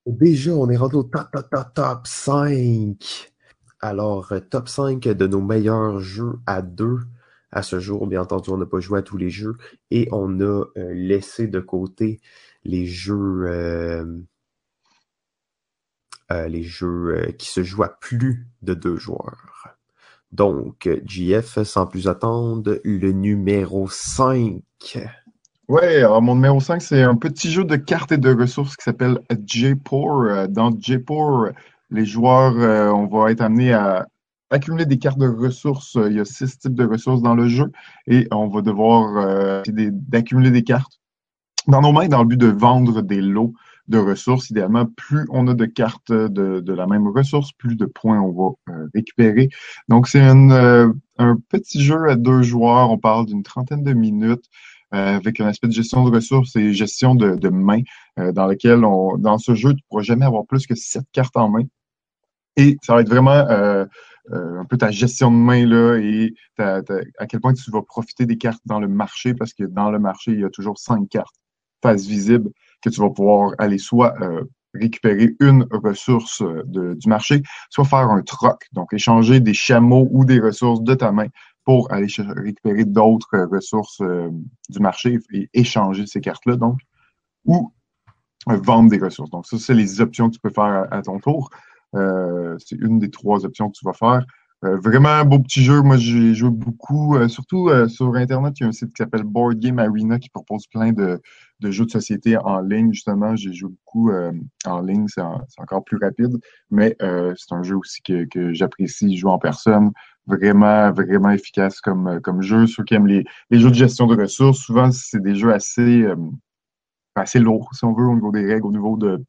Déjà, on est rendu au top, top, top, top 5. Alors, top 5 de nos meilleurs jeux à deux. À ce jour, bien entendu, on n'a pas joué à tous les jeux et on a laissé de côté les jeux, les jeux euh, qui se jouent à plus de deux joueurs. Donc, euh, JF, sans plus attendre, le numéro 5. Ouais, alors mon numéro 5, c'est un petit jeu de cartes et de ressources qui s'appelle J-Pour. Euh, Dans J-Pour, les joueurs, euh, on va être amené à accumuler des cartes de ressources. Il y a six types de ressources dans le jeu et on va devoir euh, d'accumuler des cartes dans nos mains dans le but de vendre des lots de ressources. Idéalement, plus on a de cartes de, de la même ressource, plus de points on va euh, récupérer. Donc, c'est euh, un petit jeu à deux joueurs. On parle d'une trentaine de minutes. Euh, avec un aspect de gestion de ressources et gestion de, de main, euh, dans lequel on, dans ce jeu, tu ne pourras jamais avoir plus que sept cartes en main. Et ça va être vraiment euh, un peu ta gestion de main là et à quel point tu vas profiter des cartes dans le marché, parce que dans le marché, il y a toujours cinq cartes face visible que tu vas pouvoir aller soit euh, récupérer une ressource de, du marché, soit faire un troc, donc échanger des chameaux ou des ressources de ta main pour aller récupérer d'autres ressources euh, du marché et échanger ces cartes-là, donc, ou euh, vendre des ressources. Donc, ça, c'est les options que tu peux faire à, ton tour. Euh, c'est une des trois options que tu vas faire. Euh, vraiment un beau petit jeu. Moi, j'ai joué beaucoup, euh, surtout sur Internet. Il y a un site qui s'appelle Board Game Arena qui propose plein de, de, jeux de société en ligne. Justement, j'ai joué beaucoup euh, en ligne. C'est encore plus rapide, mais euh, c'est un jeu aussi que, que j'apprécie jouer en personne vraiment, vraiment efficace comme, comme jeu. Ceux qui aiment les, les jeux de gestion de ressources, souvent, c'est des jeux assez, euh, assez lourds, si on veut, au niveau des règles, au niveau de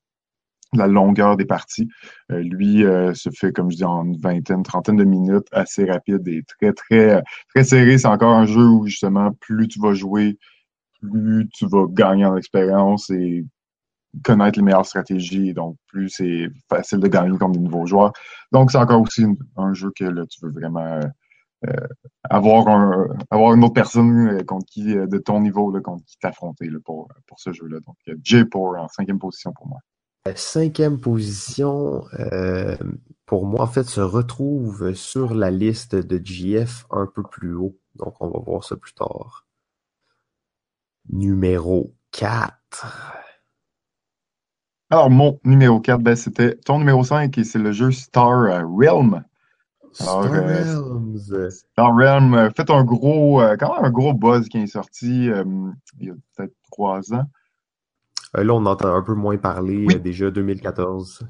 la longueur des parties. Euh, lui euh, se fait, comme je dis, en une vingtaine, trentaine de minutes, assez rapide et très, très, très serré. C'est encore un jeu où, justement, plus tu vas jouer, plus tu vas gagner en expérience et connaître les meilleures stratégies, donc plus c'est facile de gagner contre des nouveaux joueurs. Donc, c'est encore aussi un jeu que là, tu veux vraiment euh, avoir, un, avoir une autre personne euh, contre qui, euh, de ton niveau, là, contre qui t'affronter pour, pour ce jeu-là. Donc, J pour en cinquième position pour moi. Cinquième position, euh, pour moi, en fait, se retrouve sur la liste de GF un peu plus haut. Donc, on va voir ça plus tard. Numéro 4. Alors, mon numéro 4, ben, c'était ton numéro 5 et c'est le jeu Star Realm. Alors, Star Realms. Euh, Star Realm, euh, fait un gros, euh, quand même un gros buzz qui est sorti euh, il y a peut-être trois ans. Euh, là, on entend un peu moins parler oui. déjà 2014.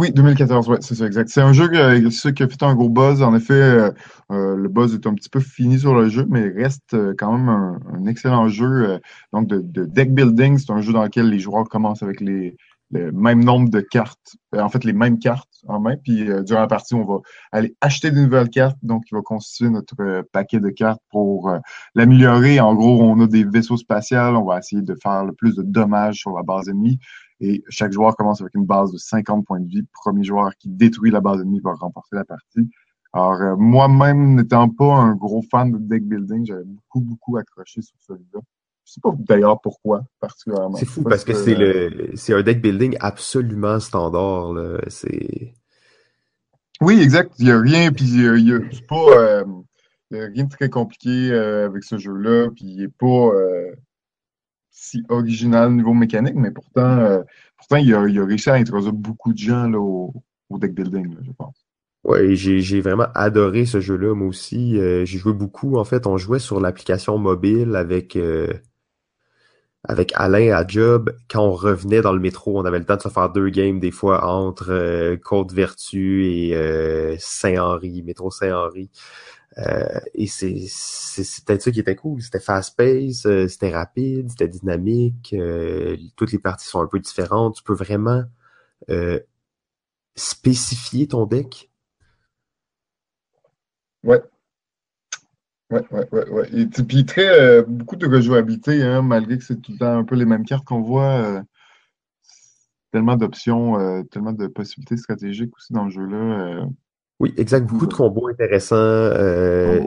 Oui, 2014, ouais, c'est ça, exact. C'est un jeu euh, qui a fait un gros buzz. En effet, euh, euh, le buzz est un petit peu fini sur le jeu, mais il reste euh, quand même un, un excellent jeu. donc, de, de, deck building, c'est un jeu dans lequel les joueurs commencent avec les, le même nombre de cartes, en fait, les mêmes cartes en main. Puis, durant la partie, on va aller acheter de nouvelles cartes. Donc, il va constituer notre paquet de cartes pour l'améliorer. En gros, on a des vaisseaux spatials. On va essayer de faire le plus de dommages sur la base ennemie. Et chaque joueur commence avec une base de 50 points de vie. Premier joueur qui détruit la base ennemie va remporter la partie. Alors, euh, moi-même, n'étant pas un gros fan de deck building, j'avais beaucoup, beaucoup accroché sur celui-là. Je sais pas d'ailleurs pourquoi, particulièrement. C'est fou parce que, que c'est le c'est un deck building absolument standard. C'est. Oui, exact. Il n'y a rien, puis il y a, pas. Euh, il y a rien de très compliqué euh, avec ce jeu-là, puis il n'est pas si original au niveau mécanique, mais pourtant, euh, pourtant il, a, il a réussi à introduire beaucoup de gens là, au, au deck building, là, je pense. Ouais, j'ai j'ai vraiment adoré ce jeu-là, moi aussi. Euh, j'ai joué beaucoup. En fait, on jouait sur l'application mobile avec euh, avec Alain à Job. Quand on revenait dans le métro, on avait le temps de se faire deux games des fois entre euh, Côte-Vertu et euh, Saint-Henri, métro Saint-Henri. Euh, et c'était ça qui était cool. C'était fast-paced, euh, c'était rapide, c'était dynamique. euh, toutes les parties sont un peu différentes. Tu peux vraiment euh, spécifier ton deck? Ouais, ouais, ouais, ouais, ouais. Et puis très, euh, beaucoup de rejouabilité, hein, malgré que c'est tout le temps un peu les mêmes cartes qu'on voit. euh, tellement d'options, euh, tellement de possibilités stratégiques aussi dans le jeu-là. Oui, exact. Beaucoup de combos intéressants.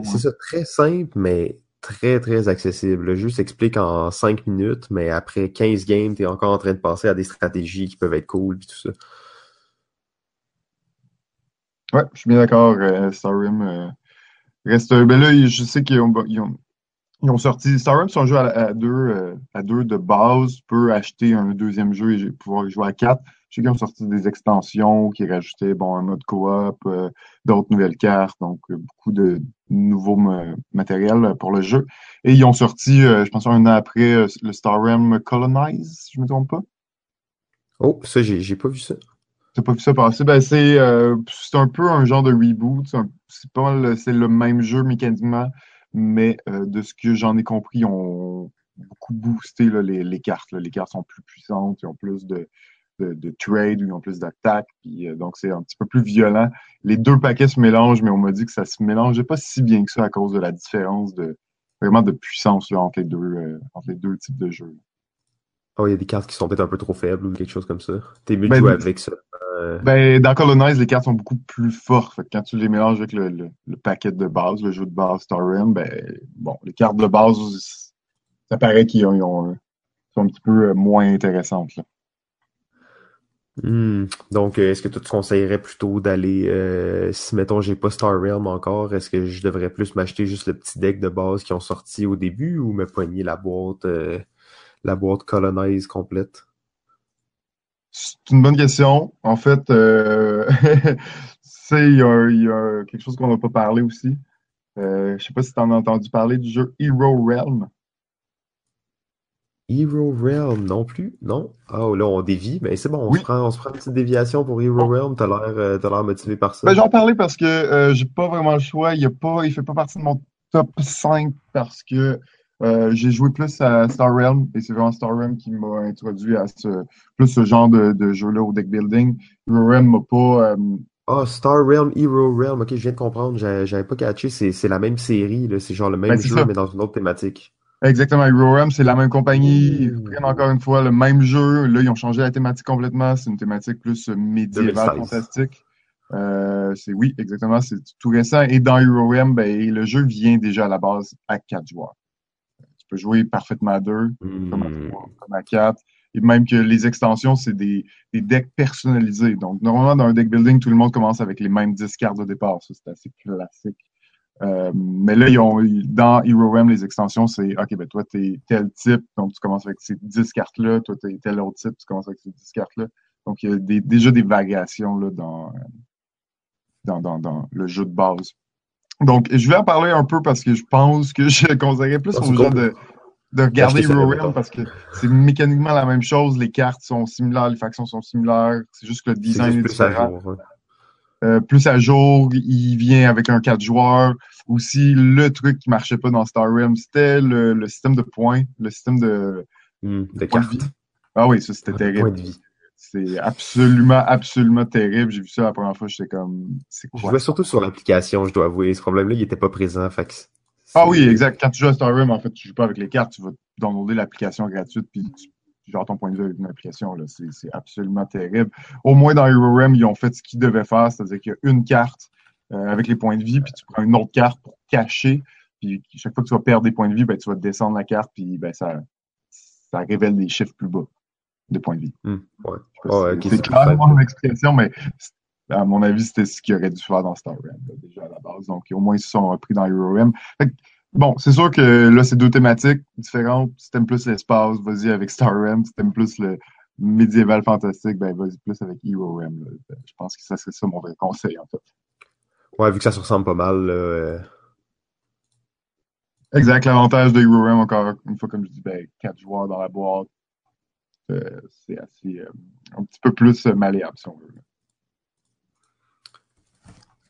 C'est ça, très simple, mais très, très accessible. Le jeu s'explique en 5 minutes, mais après 15 games, t'es encore en train de penser à des stratégies qui peuvent être cool, puis tout ça. Ouais, je suis bien d'accord. Star Rim reste. Ben là, je sais qu'ils ont, ils ont, ils ont sorti. Star c'est un jeu à, deux, euh, à deux de base. Tu peux acheter un deuxième jeu et pouvoir jouer à quatre. Je sais qu'ils ont sorti des extensions qui rajoutaient bon, un mode coop, euh, d'autres nouvelles cartes, donc euh, beaucoup de nouveaux ma- matériel pour le jeu. Et ils ont sorti, euh, je pense un an après, euh, le Star Rim Colonize, si je me trompe pas. Oh, ça, j'ai pas vu ça. T'as pas vu ça passer? Ben, c'est euh, c'est un peu un genre de reboot. C'est pas le- c'est le même jeu mécaniquement, mais euh, de ce que j'en ai compris, ils ont beaucoup boosté là, les, les cartes. là. Les cartes sont plus puissantes, ils ont plus de, de, de trade, ils ont plus d'attaque, puis euh, donc c'est un petit peu plus violent. Les deux paquets se mélangent, mais on m'a dit que ça se mélangeait pas si bien que ça à cause de la différence de vraiment de puissance là, entre les deux euh, entre les deux types de jeux. Oh, il y a des cartes qui sont peut-être un peu trop faibles ou quelque chose comme ça. T'es mieux de Ben, jouer avec ça. Euh, Ben, dans Colonize, les cartes sont beaucoup plus fortes. Fait que quand tu les mélanges avec le, le, le paquet de base, le jeu de base Star Rim, ben, bon, les cartes de base, ça paraît qu'ils ont, ils ont, sont un petit peu euh, moins intéressantes. Là. hmm. Donc, euh, est-ce que toi, tu conseillerais plutôt d'aller, euh, si mettons, j'ai pas Star Realm encore, est-ce que je devrais plus m'acheter juste le petit deck de base qui ont sorti au début ou me poigner la boîte, euh, la boîte Colonize complète? C'est une bonne question. En fait, euh, c'est, il y a, il y a quelque chose qu'on n'a pas parlé aussi. Euh, je sais pas si tu en as entendu parler du jeu Hero Realm. Hero Realm non plus? Non? Ah, là, on dévie, mais c'est bon, on Oui. se prend, on se prend une petite déviation pour Hero Realm. T'as l'air, euh, l'air motivé par ça. Ben, j'en parlais parce que euh, j'ai pas vraiment le choix. Il pas, il fait pas partie de mon top 5 parce que euh, j'ai joué plus à Star Realm et c'est vraiment Star Realm qui m'a introduit à ce plus ce genre de, de jeu-là au deck building. Hero Realm m'a pas. euh, Ah, Star Realm, Hero Realm, ok, je viens de comprendre, j'avais pas catché, c'est la même série, c'est genre le même Ben, jeu, ça. mais dans une autre thématique. exactement, Hero Realm, c'est la même compagnie. Ils Ouh. reprennent encore une fois le même jeu. Là, ils ont changé la thématique complètement. C'est une thématique plus euh, médiévale, 2016. fantastique. Euh, c'est oui, exactement, c'est tout récent. Et dans Hero Realm, ben, le jeu vient déjà à la base à quatre joueurs. Tu peux jouer parfaitement à deux. comme à Hmm. trois, comme à quatre. Et même que les extensions, c'est des, des decks personnalisés. Donc, normalement, dans un deck building, tout le monde commence avec les mêmes 10 cartes de départ. Ça, c'est assez classique. Euh, mais là, ils ont, dans les extensions, c'est OK, ben toi, t'es tel type, donc tu commences avec ces 10 cartes-là. Toi, t'es tel autre type, tu commences avec ces 10 cartes-là. Donc, il y a des, déjà des variations là, dans, dans, dans, dans le jeu de base. Donc, je vais en parler un peu parce que je pense que je conseillerais plus aux gens de, de regarder. Realm parce que c'est mécaniquement la même chose. Les cartes sont similaires, les factions sont similaires. C'est juste que le design est plus à jour. ouais. Euh, plus à jour, il vient avec un 4 joueurs. Aussi, le truc qui marchait pas dans Star Realm, c'était le, le système de points, le système de, Hmm, de points de cartes. vie. Ah oui, ça c'était Ah, de terrible. C'est absolument, absolument terrible. J'ai vu ça la première fois, j'étais comme, c'est Je quoi? Jouais ça? surtout sur l'application, je dois avouer. Ce problème-là, il était pas présent, fait que Ah oui, exact. Quand tu joues à Star Realm, en fait, tu joues pas avec les cartes, tu vas downloader l'application gratuite, puis tu, gères ton point de vue avec une application. là. C'est c'est absolument terrible. Au moins, dans Hero Realm, ils ont fait ce qu'ils devaient faire, c'est-à-dire qu'il y a une carte euh, avec les points de vie, puis tu prends une autre carte pour cacher, puis chaque fois que tu vas perdre des points de vie, ben, tu vas descendre la carte, puis ben, ça, ça révèle des chiffres plus bas de points de ouais. Si ok, c'est c'est clair, plus mon expression, mais à mon avis, c'était ce qu'ils auraient dû faire dans Star Realm, là, déjà à la base. Donc, au moins, ils se sont repris dans Hero Realm. Fait que, bon, c'est sûr que là, c'est deux thématiques différentes. Si t'aimes plus l'espace, vas-y avec Star Realm. Si t'aimes plus le médiéval fantastique, ben vas-y plus avec Hero Realm. là. Je pense que ça serait ça mon vrai conseil, en fait. Ouais, vu que ça se ressemble pas mal, là, euh, Exact. L'avantage de HeroRam, encore une fois, comme je dis, ben, quatre joueurs dans la boîte, c'est assez euh, un petit peu plus euh, malléable, si on veut.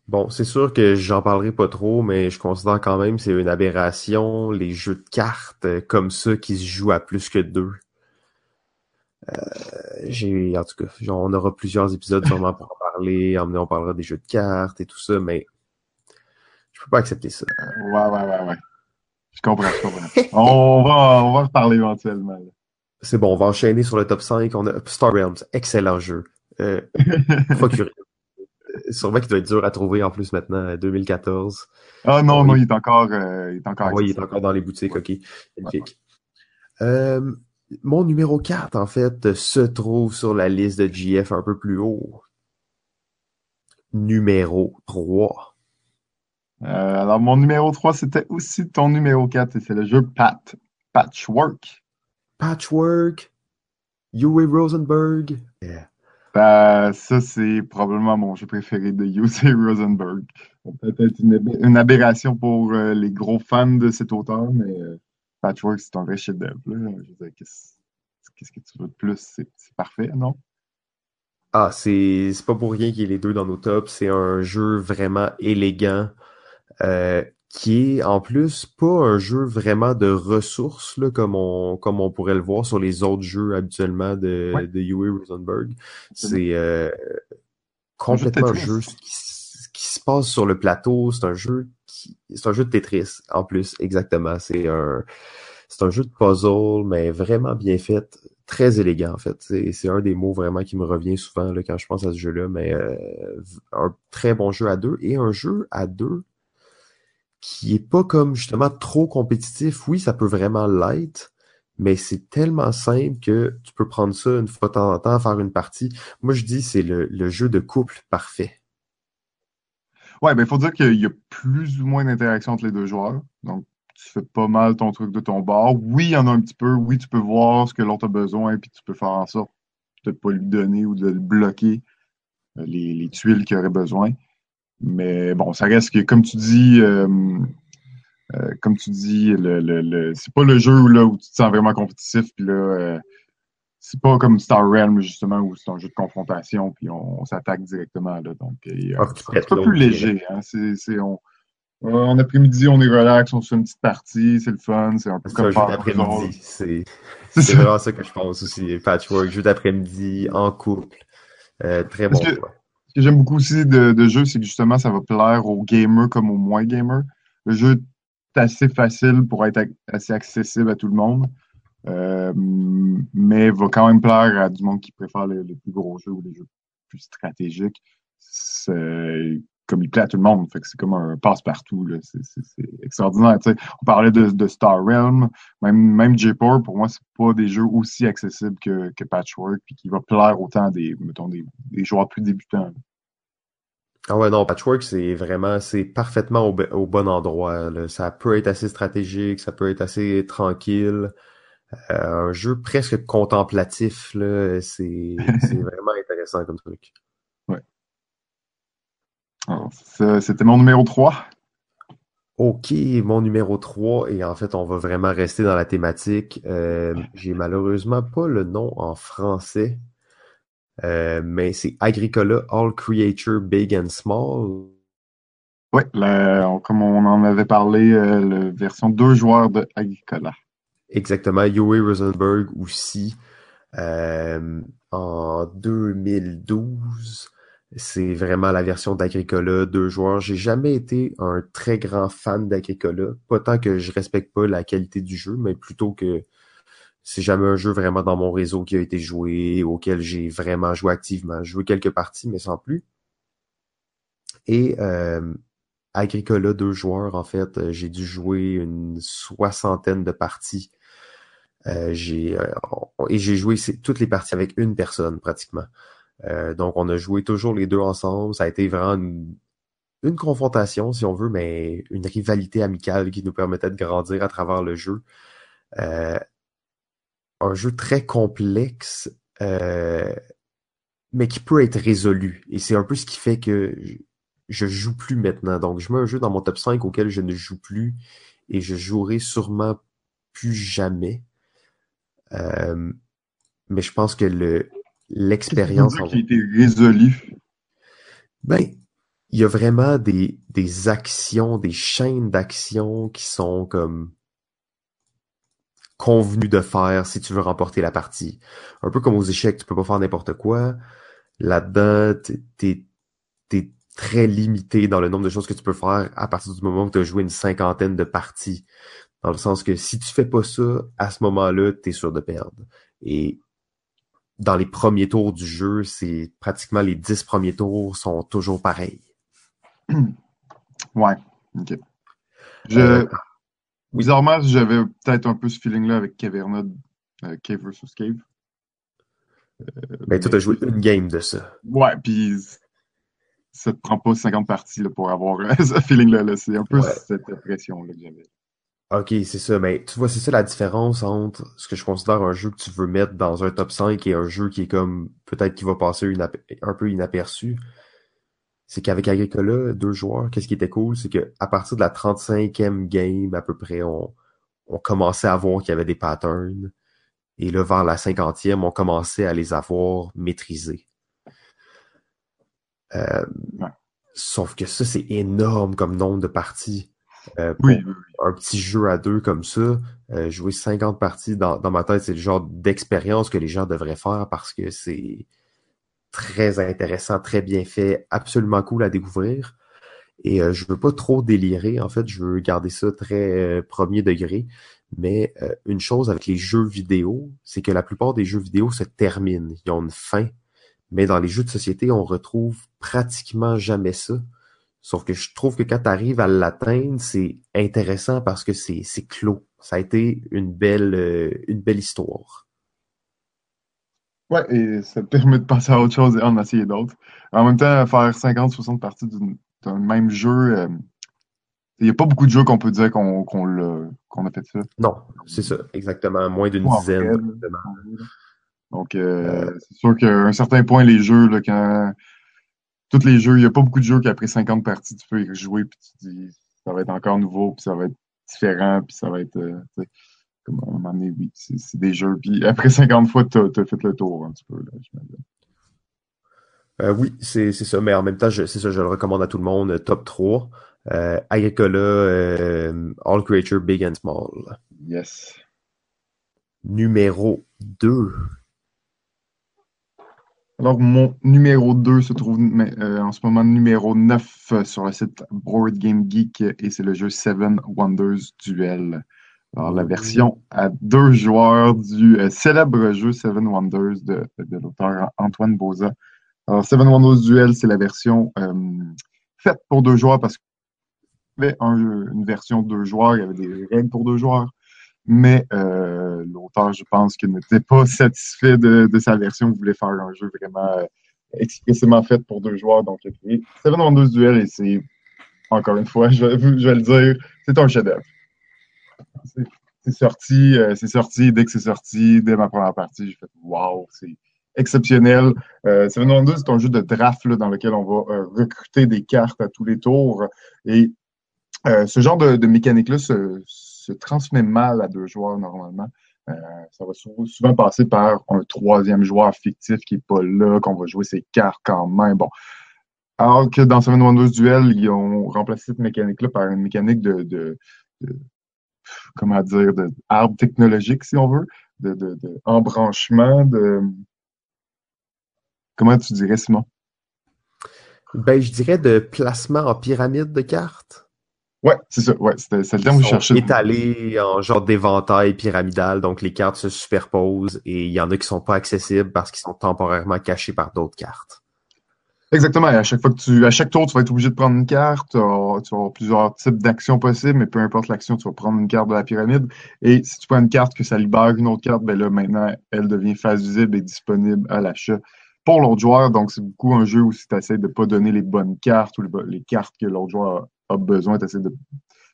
Bon, c'est sûr que j'en parlerai pas trop, mais je considère quand même que c'est une aberration, les jeux de cartes euh, comme ça qui se jouent à plus que deux. Euh, j'ai, en tout cas, on aura plusieurs épisodes sûrement pour en parler, emmener, on parlera des jeux de cartes et tout ça, mais je peux pas accepter ça. Ouais, ouais, ouais, ouais. Je comprends, je comprends. on va, on va reparler éventuellement. là. C'est bon, on va enchaîner sur le top 5. On a Star Realms, excellent jeu. Euh, procuré. Euh, Sûrement qu'il doit être dur à trouver en plus maintenant, euh, 2014. Ah non, Oui. non, il est encore, euh, il est encore Ah oui, il est encore dans les boutiques, ok. Magnifique. Euh, mon numéro 4, en fait, se trouve sur la liste de GF un peu plus haut. Numéro 3. Euh, alors, mon numéro 3, c'était aussi ton numéro 4, et c'est le jeu Pat, Patchwork. Patchwork. Uwe Rosenberg. Yeah. Euh, ça, c'est probablement mon jeu préféré de Yusei Rosenberg. Peut-être une, ab- une aberration pour euh, les gros fans de cet auteur, mais euh, Patchwork, c'est un vrai chef-d'œuvre. là. Je veux dire, Qu'est-ce que tu veux de plus? C'est parfait, non? Ah, c'est c'est pas pour rien qu'il y ait les deux dans nos tops. C'est un jeu vraiment élégant, euh, qui est en plus pas un jeu vraiment de ressources, là, comme on, comme on pourrait le voir sur les autres jeux habituellement de, Ouais. de Uwe Rosenberg. C'est euh, complètement un jeu qui, se passe sur le plateau. C'est un jeu qui, c'est un jeu de Tetris en plus, exactement. C'est un, c'est un jeu de puzzle, mais vraiment bien fait, très élégant en fait. C'est, c'est un des mots vraiment qui me revient souvent là, quand je pense à ce jeu-là, mais euh, un très bon jeu à deux et un jeu à deux qui est pas comme justement trop compétitif. Oui, ça peut vraiment l'être, mais c'est tellement simple que tu peux prendre ça une fois de temps en temps, faire une partie. Moi, je dis c'est le, le jeu de couple parfait. Ouais, ben, il faut dire qu'il y a plus ou moins d'interaction entre les deux joueurs. Donc, tu fais pas mal ton truc de ton bord. Oui, il y en a un petit peu. Oui, tu peux voir ce que l'autre a besoin, puis tu peux faire en sorte de ne pas lui donner ou de le bloquer euh, les, les tuiles qu'il aurait besoin. Mais bon, ça reste que, comme tu dis, euh, euh, comme tu dis, le, le, le- c'est pas le jeu où, là, où tu te sens vraiment compétitif, puis là, euh, c'est pas comme Star Realm, justement, où c'est un jeu de confrontation, puis on, on s'attaque directement, là. Donc, Ah, c'est un peu plus léger, hein. C'est, c'est, on, en après-midi, on est relax, on se fait une petite partie, c'est le fun, c'est un peu comme un jeu faire d'après-midi. C'est ça. vraiment ça que je pense aussi. Patchwork, jeu d'après-midi, en couple. Euh, très bon que-. Que j'aime beaucoup aussi de, de jeu, c'est que justement, ça va plaire aux gamers comme aux moins gamers. Le jeu est assez facile pour être assez accessible à tout le monde, euh, mais va quand même plaire à du monde qui préfère les, les plus gros jeux ou les jeux plus stratégiques. Comme il plaît à tout le monde. Fait que c'est comme un passe-partout. C'est extraordinaire. On parlait de, de Star Realm, même, même J-Port, pour moi, c'est pas des jeux aussi accessibles que, que Patchwork, puis qui va plaire autant à des, mettons, des, des joueurs plus débutants. Ah ouais, non, Patchwork, c'est vraiment, c'est parfaitement au, au bon endroit. là. Ça peut être assez stratégique, ça peut être assez tranquille. Euh, un jeu presque contemplatif, c'est vraiment intéressant comme truc. C'était mon numéro 3. Ok, mon numéro 3, et en fait, on va vraiment rester dans la thématique. Euh, j'ai malheureusement pas le nom en français, euh, mais c'est Agricola All Creature Big and Small. Oui, comme on en avait parlé, euh, la version deux joueurs de Agricola. Exactement, Uwe Rosenberg aussi. Euh, en 2012, c'est vraiment la version d'Agricola, deux joueurs. J'ai jamais été un très grand fan d'Agricola. Pas tant que je respecte pas la qualité du jeu, mais plutôt que c'est jamais un jeu vraiment dans mon réseau qui a été joué, auquel j'ai vraiment joué activement. J'ai joué quelques parties, mais sans plus. Et euh, Agricola, deux joueurs, en fait, euh, j'ai dû jouer une soixantaine de parties. Euh, j'ai et j'ai joué toutes les parties avec une personne pratiquement. Euh, donc on a joué toujours les deux ensemble. Ça a été vraiment une, une confrontation, si on veut, mais une rivalité amicale qui nous permettait de grandir à travers le jeu. Euh, un jeu très complexe, euh, mais qui peut être résolu. Et c'est un peu ce qui fait que je joue plus maintenant. Donc, je mets un jeu dans mon top 5 auquel je ne joue plus et je jouerai sûrement plus jamais. Euh, mais je pense que le l'expérience. qui a été. Ben, il y a vraiment des, des actions, des chaînes d'actions qui sont comme convenues de faire si tu veux remporter la partie. Un peu comme aux échecs, tu peux pas faire n'importe quoi. Là-dedans, t'es es très limité dans le nombre de choses que tu peux faire à partir du moment où tu as joué une cinquantaine de parties. Dans le sens que si tu fais pas ça, à ce moment-là, tu es sûr de perdre. Et dans les premiers tours du jeu, c'est pratiquement les dix premiers tours sont toujours pareils. Ouais, ok. Je... Euh, bizarrement, j'avais peut-être un peu ce feeling-là avec Caverna, euh, Cave vs Cave. Euh, ben, tu as joué une game de ça. Ouais, puis ça te prend pas 50 parties là, pour avoir ce feeling-là. C'est un peu cette impression-là que j'avais. Ok, c'est ça. Mais tu vois, c'est ça la différence entre ce que je considère un jeu que tu veux mettre dans un top 5 et un jeu qui est comme peut-être qui va passer un peu inaperçu. C'est qu'avec Agricola, deux joueurs, qu'est-ce qui était cool, c'est qu'à partir de la 35e game à peu près, on, on commençait à voir qu'il y avait des patterns. Et là, vers la 50e, on commençait à les avoir maîtrisés. Euh, sauf que ça, c'est énorme comme nombre de parties. Euh, oui, Un petit jeu à deux comme ça, euh, jouer 50 parties dans, dans ma tête, c'est le genre d'expérience que les gens devraient faire parce que c'est très intéressant, très bien fait, absolument cool à découvrir. Et euh, je veux pas trop délirer, en fait, je veux garder ça très premier degré. Mais une chose avec les jeux vidéo, c'est que la plupart des jeux vidéo se terminent. Ils ont une fin. Mais dans les jeux de société, on retrouve pratiquement jamais ça. Sauf que je trouve que quand tu arrives à l'atteindre, c'est intéressant parce que c'est clos. Ça a été une belle, euh, une belle histoire. Ouais, et ça te permet de passer à autre chose et en essayer d'autres. En même temps, faire 50-60 parties d'un même jeu, euh, il n'y a pas beaucoup de jeux qu'on peut dire qu'on a fait ça. Non, c'est ça, exactement. Moins d'une dizaine. Donc, euh, c'est sûr qu'à un certain point, les jeux, là, quand tous les jeux, il n'y a pas beaucoup de jeux qu'après 50 parties, tu peux y jouer, puis tu dis, ça va être encore nouveau, puis ça va être différent, puis ça va être, euh, comme à un moment donné, oui, c'est des jeux. Puis après 50 fois, tu as, fait le tour un petit peu, là, euh, oui, c'est ça, mais en même temps, c'est ça, je le recommande à tout le monde, top 3. Euh, Agricola, euh, All Creature Big and Small. Yes. Numéro 2. Alors, mon numéro 2 se trouve euh, en ce moment numéro 9 euh, sur le site Board Game Geek et c'est le jeu Seven Wonders Duel. Alors, la version à deux joueurs du euh, célèbre jeu Seven Wonders de, l'auteur Antoine Boza. Alors, Seven Wonders Duel, c'est la version faite pour deux joueurs parce qu'il y avait une version deux joueurs, il y avait des règles pour deux joueurs mais euh, l'auteur, je pense qu'il n'était pas satisfait de, sa version, il voulait faire un jeu vraiment euh, expressément fait pour deux joueurs, donc il a créé Seven Wonders Duel et c'est, encore une fois, je, vais le dire, c'est un chef-d'œuvre. C'est sorti, euh, c'est sorti, dès que c'est sorti, dès ma première partie, j'ai fait Wow, c'est exceptionnel. Euh, Seven Wonders, c'est un jeu de draft dans lequel on va recruter des cartes à tous les tours. Et ce genre de, de mécanique-là se, se transmet mal à deux joueurs normalement. Euh, ça va souvent, passer par un troisième joueur fictif qui n'est pas là, qu'on va jouer ses cartes quand même. Bon. Alors que dans Seven Wonders Duel, ils ont remplacé cette mécanique-là par une mécanique de, comment dire, de arbre technologique, si on veut, de, de, de embranchement, de. Comment tu dirais, Simon? Ben, je dirais de placement en pyramide de cartes. Ouais, c'est ça. Ouais, c'est le terme que je cherchais. Étalés en genre d'éventail pyramidal, donc les cartes se superposent et il y en a qui sont pas accessibles parce qu'ils sont temporairement cachés par d'autres cartes. Exactement. Et à chaque fois que tu, à chaque tour, tu vas être obligé de prendre une carte. Tu vas, avoir plusieurs types d'actions possibles, mais peu importe l'action, tu vas prendre une carte de la pyramide. Et si tu prends une carte que ça libère une autre carte, ben là, maintenant, elle devient face visible et disponible à l'achat pour l'autre joueur. Donc, c'est beaucoup un jeu où si tu essaies de pas donner les bonnes cartes ou les cartes que l'autre joueur a besoin, d'essayer de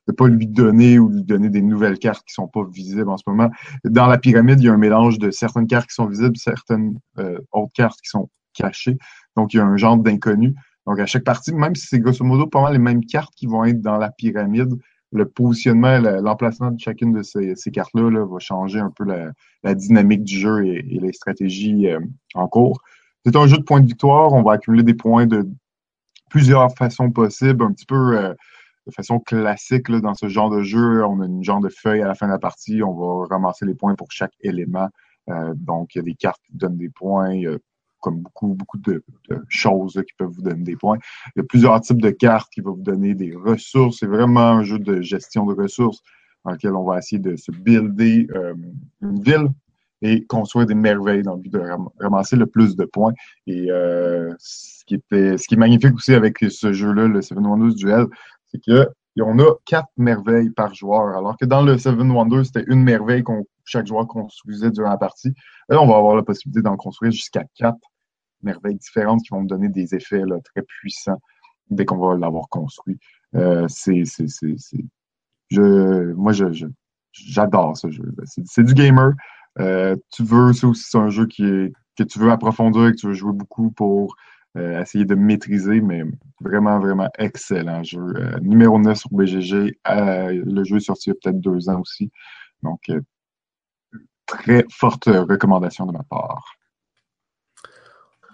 ne pas lui donner ou lui donner des nouvelles cartes qui sont pas visibles en ce moment. Dans la pyramide, il y a un mélange de certaines cartes qui sont visibles, certaines euh, autres cartes qui sont cachées. Donc, il y a un genre d'inconnu. Donc, à chaque partie, même si c'est grosso modo pas mal les mêmes cartes qui vont être dans la pyramide, le positionnement, l'emplacement de chacune de ces, cartes-là là, va changer un peu la, dynamique du jeu et, les stratégies euh, en cours. C'est un jeu de points de victoire. On va accumuler des points de plusieurs façons possibles, un petit peu euh, de façon classique dans ce genre de jeu. On a une genre de feuille à la fin de la partie. On va ramasser les points pour chaque élément. Euh, donc, il y a des cartes qui donnent des points comme beaucoup, beaucoup de, choses qui peuvent vous donner des points. Il y a plusieurs types de cartes qui vont vous donner des ressources. C'est vraiment un jeu de gestion de ressources dans lequel on va essayer de se builder euh, une ville et construire des merveilles dans le but de ramasser le plus de points. Et euh, ce, qui était, ce qui est magnifique aussi avec ce jeu-là, le Seven Wonders Duel, c'est que on a quatre merveilles par joueur. Alors que dans le Seven Wonders, c'était une merveille qu'on chaque joueur construisait durant la partie. Là, on va avoir la possibilité d'en construire jusqu'à quatre merveilles différentes qui vont me donner des effets là, très puissants dès qu'on va l'avoir construit. Euh, c'est, c'est, c'est, je, moi, je, j'adore ce jeu. C'est, du gamer. Euh, tu veux, c'est aussi un jeu qui que tu veux approfondir, que tu veux jouer beaucoup pour euh, essayer de maîtriser, mais vraiment, vraiment excellent jeu. Euh, numéro 9 sur BGG. le jeu est sorti il y a peut-être deux ans aussi. Donc, très forte recommandation de ma part.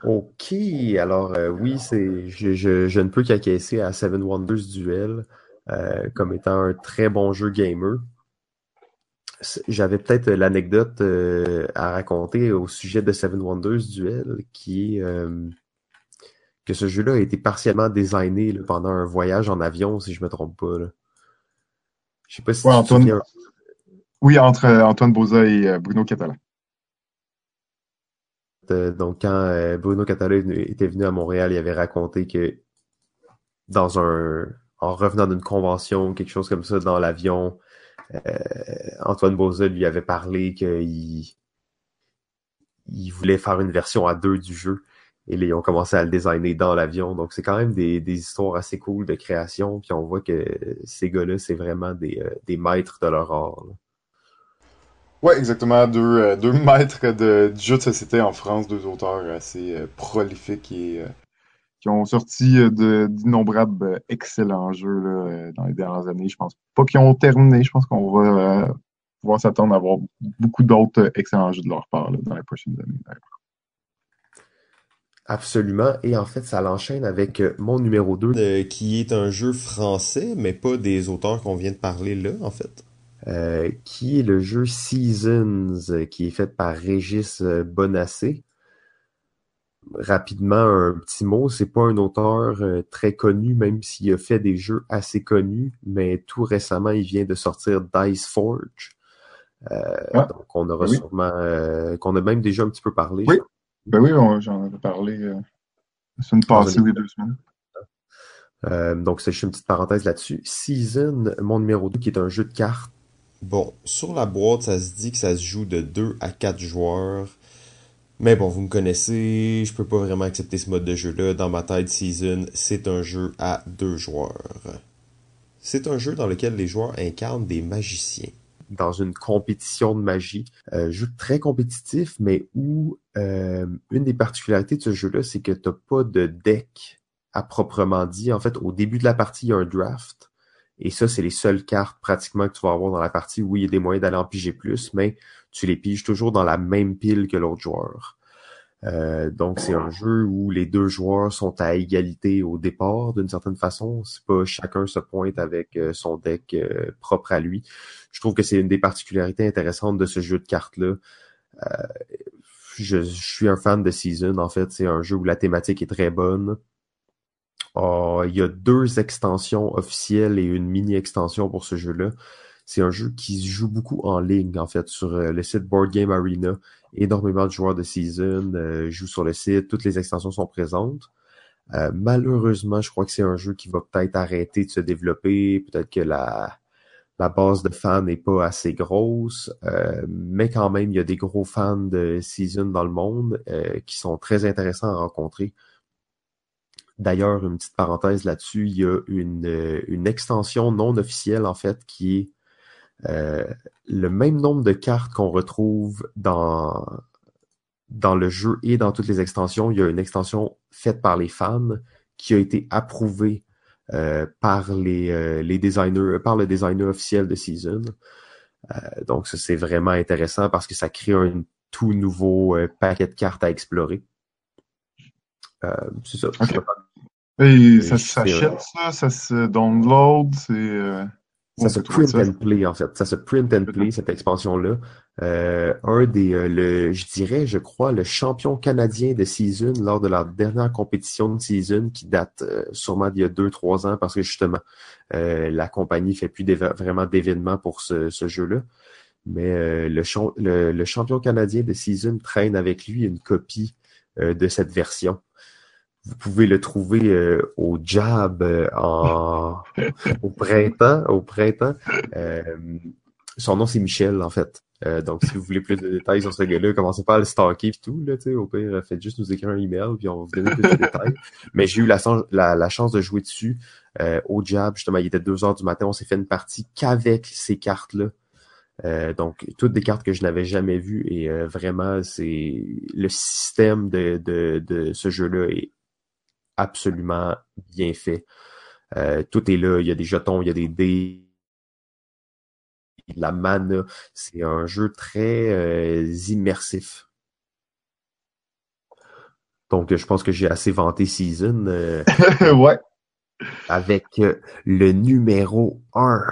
Ok, alors oui, c'est je, je, ne peux qu'acquiescer à Seven Wonders Duel comme étant un très bon jeu gamer. J'avais peut-être l'anecdote euh, à raconter au sujet de Seven Wonders Duel, qui est que ce jeu-là a été partiellement designé pendant un voyage en avion, si je me trompe pas. Là. Je sais pas si Oui, entre Antoine Boza et Bruno Catalan. Euh, donc, quand euh, Bruno Catala était venu à Montréal, il avait raconté que dans un en revenant d'une convention, quelque chose comme ça, dans l'avion, euh, Antoine Boza lui avait parlé qu'il il voulait faire une version à deux du jeu. Et ils ont commencé à le designer dans l'avion. Donc, c'est quand même des, histoires assez cool de création. Puis on voit que ces gars-là, c'est vraiment des, des maîtres de leur art. Ouais, exactement. Deux, euh, maîtres de, du jeu de société en France, deux auteurs assez euh, prolifiques et euh, qui ont sorti d'innombrables excellents jeux là, dans les dernières années. Je pense pas qu'ils ont terminé. Je pense qu'on va pouvoir s'attendre à avoir beaucoup d'autres excellents jeux de leur part dans les prochaines années. Absolument. Et en fait, ça l'enchaîne avec mon numéro 2, qui est un jeu français, mais pas des auteurs qu'on vient de parler là, en fait. Euh, qui est le jeu Seasons, euh, qui est fait par Régis euh, Bonassé. Rapidement, un petit mot, c'est pas un auteur très connu, même s'il a fait des jeux assez connus, mais tout récemment, il vient de sortir Dice Forge. Ah, donc, on aura sûrement, qu'on a même déjà un petit peu parlé. Oui, ben oui, j'en avais parlé la semaine passée ou deux semaines. donc, c'est juste une petite parenthèse là-dessus. Season, mon numéro 2, qui est un jeu de cartes Bon, sur la boîte, ça se dit que ça se joue de 2 à 4 joueurs. Mais bon, vous me connaissez, je peux pas vraiment accepter ce mode de jeu-là. Dans ma tête, Season, c'est un jeu à 2 joueurs. C'est un jeu dans lequel les joueurs incarnent des magiciens. Dans une compétition de magie. Euh, jeu très compétitif, mais où euh, une des particularités de ce jeu-là, c'est que t'as pas de deck à proprement dit. En fait, au début de la partie, il y a un draft. Et ça, c'est les seules cartes pratiquement que tu vas avoir dans la partie où il y a des moyens d'aller en piger plus, mais tu les piges toujours dans la même pile que l'autre joueur. Euh, donc c'est un jeu où les deux joueurs sont à égalité au départ d'une certaine façon. C'est pas chacun se pointe avec euh, son deck euh, propre à lui. Je trouve que c'est une des particularités intéressantes de ce jeu de cartes là. Je, je, suis un fan de Season en fait. C'est un jeu où la thématique est très bonne. Ah, il y a deux extensions officielles et une mini-extension pour ce jeu-là. C'est un jeu qui se joue beaucoup en ligne, en fait, sur euh, le site Board Game Arena. Énormément de joueurs de season euh, jouent sur le site. Toutes les extensions sont présentes. Euh, malheureusement, je crois que c'est un jeu qui va peut-être arrêter de se développer. Peut-être que la, la base de fans n'est pas assez grosse, mais quand même, il y a des gros fans de Season dans le monde qui sont très intéressants à rencontrer. D'ailleurs, une petite parenthèse là-dessus, il y a une, euh, une, extension non officielle, en fait, qui est euh, le même nombre de cartes qu'on retrouve dans, dans le jeu et dans toutes les extensions. Il y a une extension faite par les fans qui a été approuvé par les, les designers, par le designer officiel de Season. donc ça c'est vraiment intéressant parce que ça crée un tout nouveau paquet de cartes à explorer. c'est ça. Et ça s'achète, ça, ça se download, c'est. Ça se print and play, en fait. Ça se print and play, cette expansion-là. Euh, un des, euh, le, je dirais, je crois, le champion canadien de Season lors de la dernière compétition de Season qui date euh, sûrement d'il y a deux, trois ans parce que justement, la compagnie fait plus vraiment d'événements pour ce, ce jeu-là. Mais le, le, le, champion canadien de Season traîne avec lui une copie de cette version. Vous pouvez le trouver euh, au Jab euh, en, au printemps. Au printemps. Euh, son nom, c'est Michel, en fait. donc, si vous voulez plus de détails sur ce gars-là, commencez pas à le stalker et tout. Là, au pire, faites juste nous écrire un email puis on va vous donner plus de détails. Mais j'ai eu la, la, chance de jouer dessus au Jab. Justement, il était 2 heures du matin. On s'est fait une partie qu'avec ces cartes-là. donc, toutes des cartes que je n'avais jamais vues et vraiment, c'est le système de, de, de ce jeu-là est absolument bien fait. Euh, tout est là, il y a des jetons, il y a des dés, la mana. C'est un jeu très euh, immersif. Donc, je pense que j'ai assez vanté Season. Euh, ouais. Avec le numéro 1.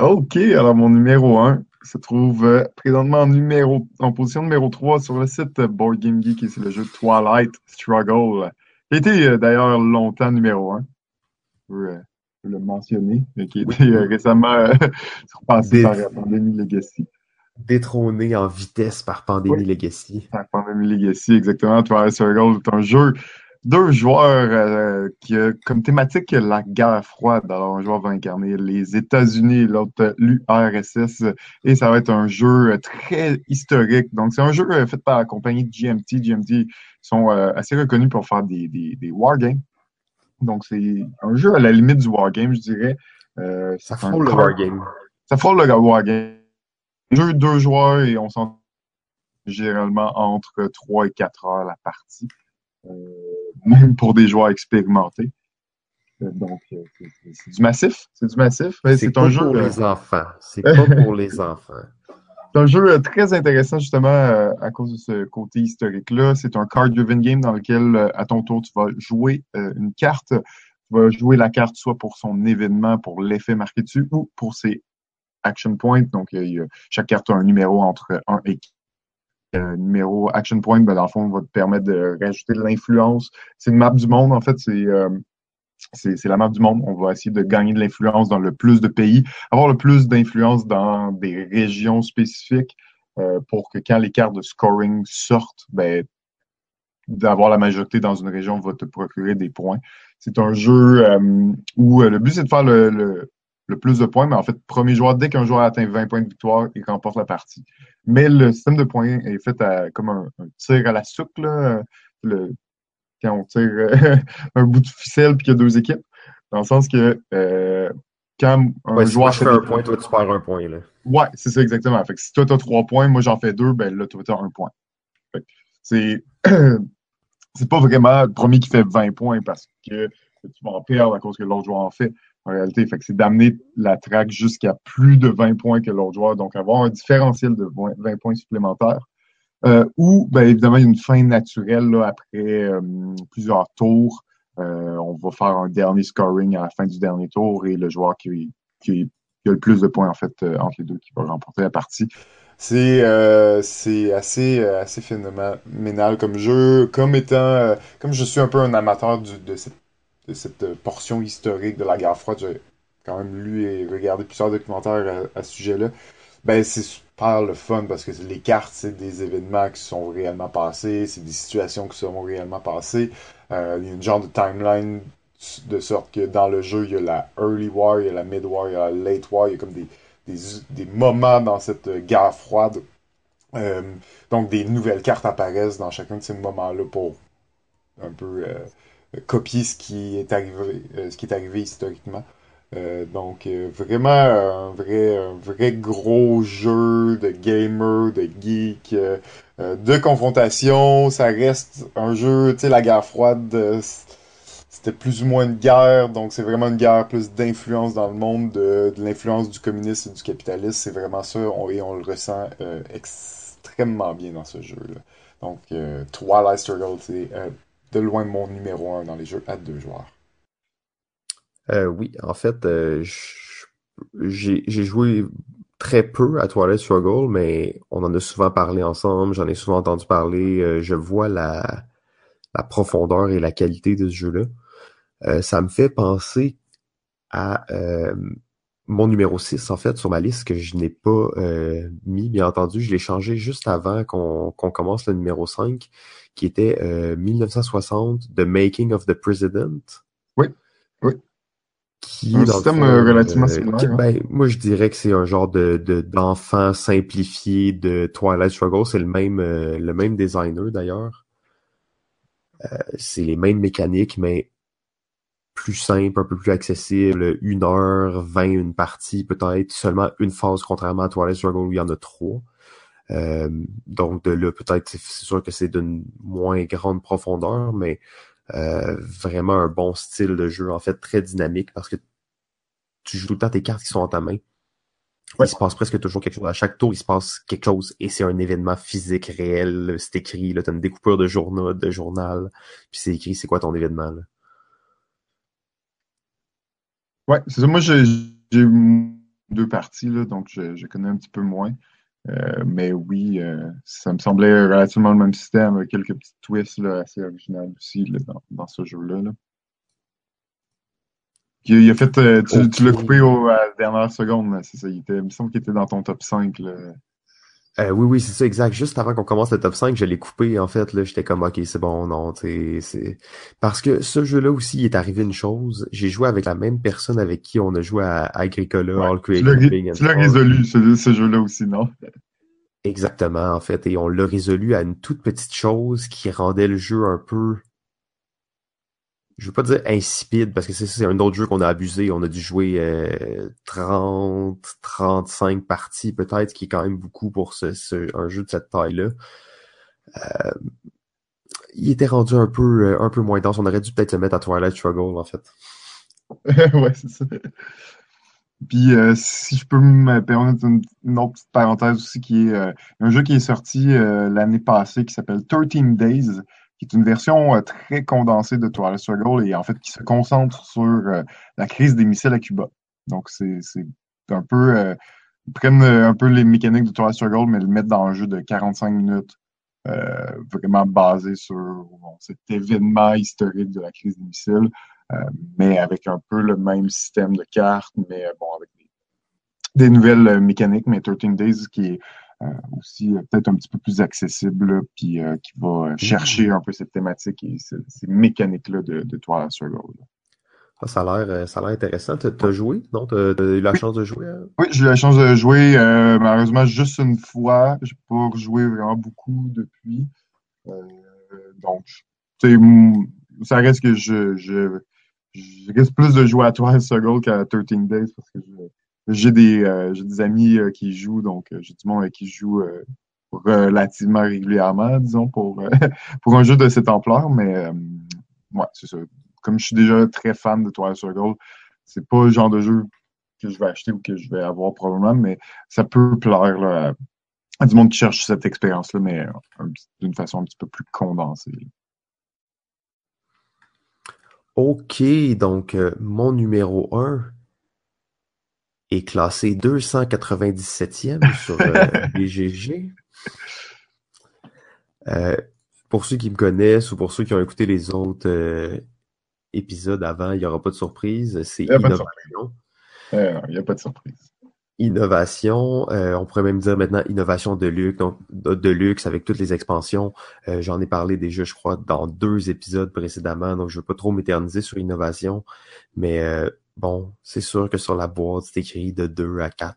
OK, alors mon numéro 1 se trouve présentement en, numéro, en position numéro 3 sur le site Board Game Geek et c'est le jeu Twilight Struggle. Qui a été euh, d'ailleurs longtemps numéro un. Je veux, euh, le mentionner, mais qui a été euh, récemment surpassé par Pandémie Legacy. Détrôné en vitesse par Pandémie Legacy. Par Pandémie Legacy, exactement. Twilight Circle est un jeu deux joueurs qui a comme thématique la guerre froide. Alors, un joueur va incarner les États-Unis l'autre l'URSS. Et ça va être un jeu très historique. Donc, c'est un jeu fait par la compagnie GMT. GMT sont euh, assez reconnus pour faire des, des, des wargames. Donc, c'est un jeu à la limite du wargame, je dirais. Euh, ça frôle le wargame. Ça frôle le wargame. Jeu deux joueurs et on s'en généralement entre 3 et 4 heures la partie. Euh, même pour des joueurs expérimentés. Euh, donc, c'est du massif. C'est du massif. C'est un jeu pour les enfants. C'est pas pour les enfants. C'est un jeu euh, très intéressant justement euh, à cause de ce côté historique-là. C'est un card-driven game dans lequel, euh, à ton tour, tu vas jouer une carte. Tu vas jouer la carte soit pour son événement, pour l'effet marqué dessus, ou pour ses action points. Donc, chaque carte a un numéro entre 1 et un numéro action point, ben, dans le fond, va te permettre de rajouter de l'influence. C'est une map du monde, en fait. C'est c'est la map du monde. On va essayer de gagner de l'influence dans le plus de pays, avoir le plus d'influence dans des régions spécifiques euh, pour que quand les cartes de scoring sortent, ben, d'avoir la majorité dans une région va te procurer des points. C'est un jeu euh, où euh, le but, c'est de faire le, le, plus de points, mais en fait, premier joueur, dès qu'un joueur atteint 20 points de victoire, il remporte la partie. Mais le système de points est fait comme un, tir à la soupe. Là. Le, quand on tire euh, un bout de ficelle puis qu'il y a deux équipes. Dans le sens que euh, quand un joueur. Si fait un point, toi, tu perds un point. Là. Ouais, c'est ça exactement. Fait que si toi, tu as trois points, moi, j'en fais deux, ben là, toi, tu as un point. C'est. c'est pas vraiment le premier qui fait 20 points parce que tu vas en perdre à cause que l'autre joueur en fait. En réalité, fait que c'est d'amener la track jusqu'à plus de 20 points que l'autre joueur. Donc, avoir un différentiel de 20 points supplémentaires. Euh, ou, ben, évidemment, il y a une fin naturelle là, après euh, plusieurs tours. Euh, on va faire un dernier scoring à la fin du dernier tour et le joueur qui, qui, a le plus de points en fait entre les deux qui va remporter la partie. C'est euh, assez assez phénoménal comme jeu, comme étant comme je suis un peu un amateur du, de cette de cette portion historique de la guerre froide, j'ai quand même lu et regardé plusieurs documentaires à, ce sujet-là. Ben c'est super le fun parce que les cartes, c'est des événements qui sont réellement passés, c'est des situations qui sont réellement passées. Euh, il y a une genre de timeline de sorte que dans le jeu, il y a la early war, il y a la mid war, il y a la late war, il y a comme des, moments dans cette guerre froide. Euh, donc des nouvelles cartes apparaissent dans chacun de ces moments-là pour un peu euh, copier ce qui est arrivé, ce qui est arrivé historiquement. Euh, donc euh, vraiment un vrai, un vrai gros jeu de gamer, de geek, euh, de confrontation. Ça reste un jeu, tu sais, la guerre froide. c'était plus ou moins une guerre, donc c'est vraiment une guerre plus d'influence dans le monde, de, l'influence du communisme et du capitalisme. C'est vraiment ça, et on le ressent euh, extrêmement bien dans ce jeu-là. Donc, euh, Twilight Struggle, c'est euh, de loin mon numéro un dans les jeux à deux joueurs. oui, en fait, j'ai joué très peu à Twilight Struggle, mais on en a souvent parlé ensemble, j'en ai souvent entendu parler, je vois la, la profondeur et la qualité de ce jeu-là. Euh, ça me fait penser à euh, mon numéro 6, en fait, sur ma liste que je n'ai pas euh, mis, bien entendu. Je l'ai changé juste avant qu'on commence le numéro 5, qui était 1960, The Making of the President. Oui, oui. Qui un système relativement similaire. Hein. Ben, moi, je dirais que c'est un genre de d'enfant simplifié de Twilight Struggle. C'est le même le même designer d'ailleurs. c'est les mêmes mécaniques, mais plus simple, un peu plus accessible, une heure, vingt, une partie, peut-être seulement une phase, contrairement à Twilight Struggle où il y en a trois. Euh, donc de là, peut-être c'est sûr que c'est d'une moins grande profondeur, mais euh, vraiment un bon style de jeu, en fait, très dynamique parce que tu joues tout le temps tes cartes qui sont en ta main. Il se passe presque toujours quelque chose. À chaque tour, il se passe quelque chose et c'est un événement physique réel. C'est écrit, là, t'as une découpure de journal, de journal, puis c'est écrit c'est quoi ton événement. Là? Ouais, c'est ça. Moi, j'ai deux parties, là, donc je, je, connais un petit peu moins. Euh, mais oui, euh, ça me semblait relativement le même système, avec quelques petits twists là, assez originaux aussi là, dans, dans, ce jeu-là. Là. Il, a fait, euh, tu, tu l'as coupé au, à la dernière seconde, c'est ça. Il, était, il me semble qu'il était dans ton top 5. Là. Euh, oui, oui, c'est ça, exact. Juste avant qu'on commence le top 5, je l'ai coupé, en fait, là, j'étais comme, ok, c'est bon, non, c'est... Parce que ce jeu-là aussi, il est arrivé une chose, j'ai joué avec la même personne avec qui on a joué à Agricola, All Create Tu l'as résolu, ce, ce jeu-là aussi, non? Exactement, en fait, et on l'a résolu à une toute petite chose qui rendait le jeu un peu je veux pas dire insipide parce que c'est un autre jeu qu'on a abusé. On a dû jouer euh, 30, 35 parties peut-être, qui est quand même beaucoup pour un jeu de cette taille-là. Euh, il était rendu un peu euh, un peu moins dense. On aurait dû peut-être se mettre à Twilight Struggle en fait. ouais, c'est ça. Puis euh, si je peux me permettre une, autre petite parenthèse aussi, qui est un jeu qui est sorti l'année passée qui s'appelle 13 Days qui est une version euh, très condensée de Twilight Struggle et en fait qui se concentre sur euh, la crise des missiles à Cuba. Donc c'est un peu euh, ils prennent un peu les mécaniques de Twilight Struggle, mais le mettent dans un jeu de 45 minutes, vraiment basé sur cet événement historique de la crise des missiles, mais avec un peu le même système de cartes, mais bon, avec des, des nouvelles mécaniques, mais 13 Days qui est aussi euh, peut-être un petit peu plus accessible, puis euh, qui va chercher un peu cette thématique et ces, mécaniques-là de, de Twilight Struggle. Ah, ça a l'air ça a l'air intéressant. Tu as joué, non? Tu as, eu la chance de jouer? Hein? Oui, j'ai eu la chance de jouer malheureusement juste une fois. J'ai pas rejoué vraiment beaucoup depuis. donc, ça reste que je, je, je risque plus de jouer à Twilight Struggle qu'à 13 Days parce que je, j'ai des, euh, j'ai des amis euh, qui jouent, donc euh, j'ai du monde qui joue relativement régulièrement, disons, pour, pour un jeu de cette ampleur, mais ouais, c'est ça. Comme je suis déjà très fan de Twilight Struggle, c'est pas le genre de jeu que je vais acheter ou que je vais avoir probablement, mais ça peut plaire là, à, du monde qui cherche cette expérience-là, mais d'une façon un petit peu plus condensée. OK, donc mon numéro 1, est classé 297e sur BGG. Euh, euh, pour ceux qui me connaissent ou pour ceux qui ont écouté les autres euh, épisodes avant, il n'y aura pas de surprise. C'est innovation. Il n'y a pas de surprise. Innovation, on pourrait même dire maintenant innovation de luxe, donc de luxe avec toutes les expansions. J'en ai parlé déjà, je crois, dans deux épisodes précédemment, donc je ne veux pas trop m'éterniser sur innovation, mais Bon, c'est sûr que sur la boîte, c'est écrit de 2 à 4.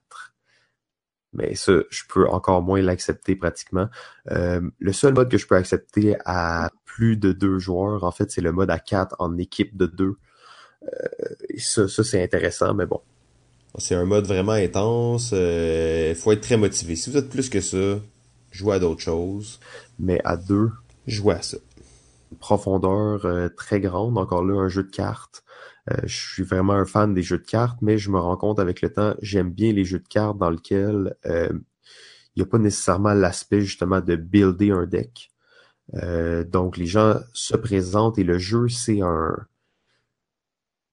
Mais ça, je peux encore moins l'accepter pratiquement. Euh, le seul mode que je peux accepter à plus de deux joueurs, en fait, c'est le mode à 4 en équipe de 2. Euh, ça, ça c'est intéressant, mais bon. C'est un mode vraiment intense. Il euh, faut être très motivé. Si vous êtes plus que ça, jouez à d'autres choses. Mais à deux, jouez à ça. profondeur euh, très grande. Encore là, un jeu de cartes. Euh, je suis vraiment un fan des jeux de cartes, mais je me rends compte avec le temps, j'aime bien les jeux de cartes dans lesquels il n'y a pas nécessairement l'aspect justement de builder un deck. donc les gens se présentent et le jeu, c'est un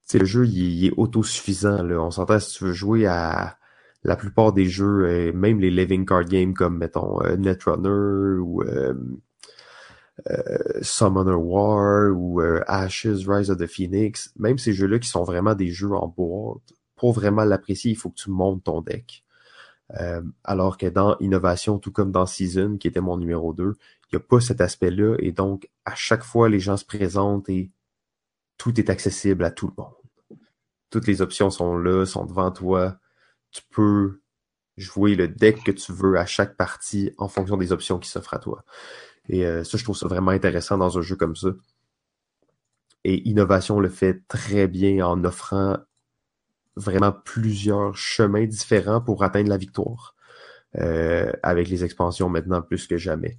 c'est le jeu, il, est autosuffisant. Là. On s'entend si tu veux jouer à la plupart des jeux, euh, même les living card games comme mettons euh, Netrunner ou euh, Summoner War ou Ashes, Rise of the Phoenix, même ces jeux-là qui sont vraiment des jeux en boîte, pour vraiment l'apprécier, il faut que tu montes ton deck. alors que dans Innovation, tout comme dans Season, qui était mon numéro 2, il n'y a pas cet aspect-là. Et donc, à chaque fois, les gens se présentent et tout est accessible à tout le monde. Toutes les options sont là, sont devant toi. Tu peux jouer le deck que tu veux à chaque partie en fonction des options qui s'offrent à toi. Et euh, ça, je trouve ça vraiment intéressant dans un jeu comme ça. Et Innovation le fait très bien en offrant vraiment plusieurs chemins différents pour atteindre la victoire. Euh, avec les expansions maintenant plus que jamais.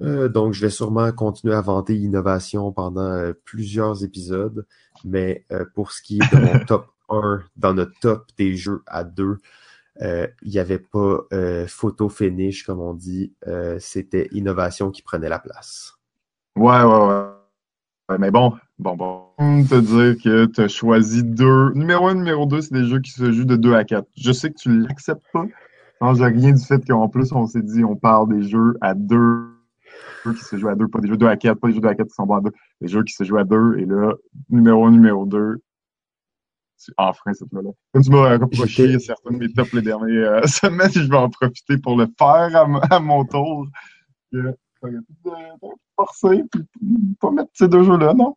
Euh, donc, je vais sûrement continuer à vanter innovation pendant euh, plusieurs épisodes, mais euh, pour ce qui est de mon top 1, dans notre top des jeux à deux, il n'y avait pas photo finish, comme on dit, c'était innovation qui prenait la place. Ouais, ouais, ouais. Mais bon, bon, bon. Te dire que tu as choisi deux. Numéro 1, numéro 2, c'est des jeux qui se jouent de 2 à 4. Je sais que tu l'acceptes pas. Non, j'ai rien du fait qu'en plus, on s'est dit, on parle des jeux à deux jeux qui se jouent à deux, pas des jeux 2 à 4, pas des jeux 2 à 4 qui sont bons à deux, des jeux qui se jouent à deux, et là, numéro 1, numéro 2, tu enfreins cette. Comme tu m'as reproché certains de mes tops les dernières euh, semaines, je vais en profiter pour le faire à, mon tour. Euh, forcer, puis pas mettre ces deux jeux-là, non?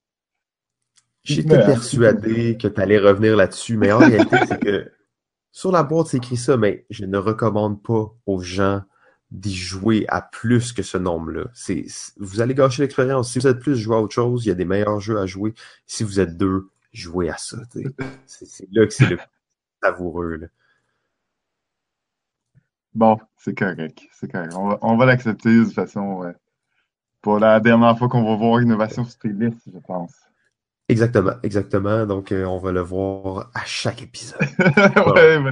J'étais persuadé que tu allais revenir là-dessus, mais en réalité, c'est que sur la boîte, c'est écrit ça, mais je ne recommande pas aux gens d'y jouer à plus que ce nombre-là. C'est, vous allez gâcher l'expérience. Si vous êtes plus, jouer à autre chose. Il y a des meilleurs jeux à jouer. Si vous êtes deux, jouez à ça. C'est, là que c'est le savoureux. Bon, c'est correct. C'est correct. On va, l'accepter de toute façon. Pour la dernière fois qu'on va voir Innovation sur tes listes, je pense. Exactement, exactement. Donc, euh, on va le voir à chaque épisode. ouais, mais...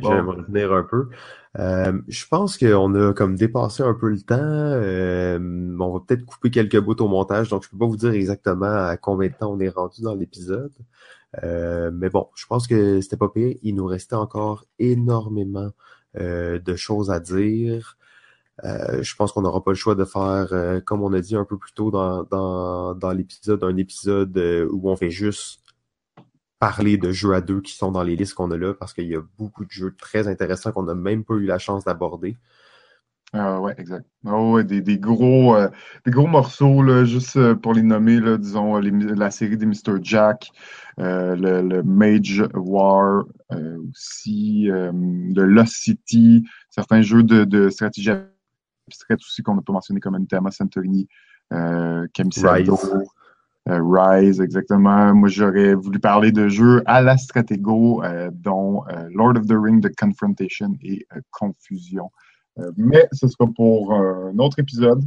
J'aimerais revenir un peu. Euh, je pense qu'on a comme dépassé un peu le temps. Euh, on va peut-être couper quelques bouts au montage, donc je peux pas vous dire exactement à combien de temps on est rendu dans l'épisode. Euh, mais bon, je pense que c'était pas pire. Il nous restait encore énormément de choses à dire. je pense qu'on n'aura pas le choix de faire, comme on a dit un peu plus tôt dans, dans, dans l'épisode, un épisode où on fait juste parler de jeux à deux qui sont dans les listes qu'on a là, parce qu'il y a beaucoup de jeux très intéressants qu'on n'a même pas eu la chance d'aborder. Ah ouais, exact. Ah ouais, des, des gros, euh, des gros morceaux, là, juste euh, pour les nommer, là, disons, la série des Mr. Jack, euh, le, Mage War, aussi, le Lost City, certains jeux de, de stratégie abstraite aussi qu'on n'a pas mentionné comme Antama Santorini, euh, euh, Rise, exactement. Moi, j'aurais voulu parler de jeux à la Stratego, euh, dont euh, Lord of the Ring, The Confrontation et Confusion. mais ce sera pour un autre épisode.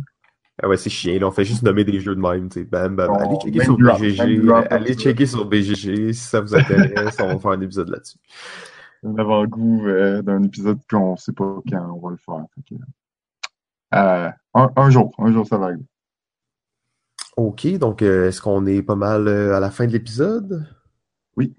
Ah ouais, c'est chiant. on fait juste nommer des jeux de même. Bam, bam. allez checker sur BGG. allez checker sur BGG si ça vous intéresse. on va faire un épisode là-dessus. Un avant-goût d'un épisode qu'on ne sait pas quand on va le faire. un, un, jour, un jour, ça va arriver. OK, donc euh, est-ce qu'on est pas mal euh, à la fin de l'épisode? Oui.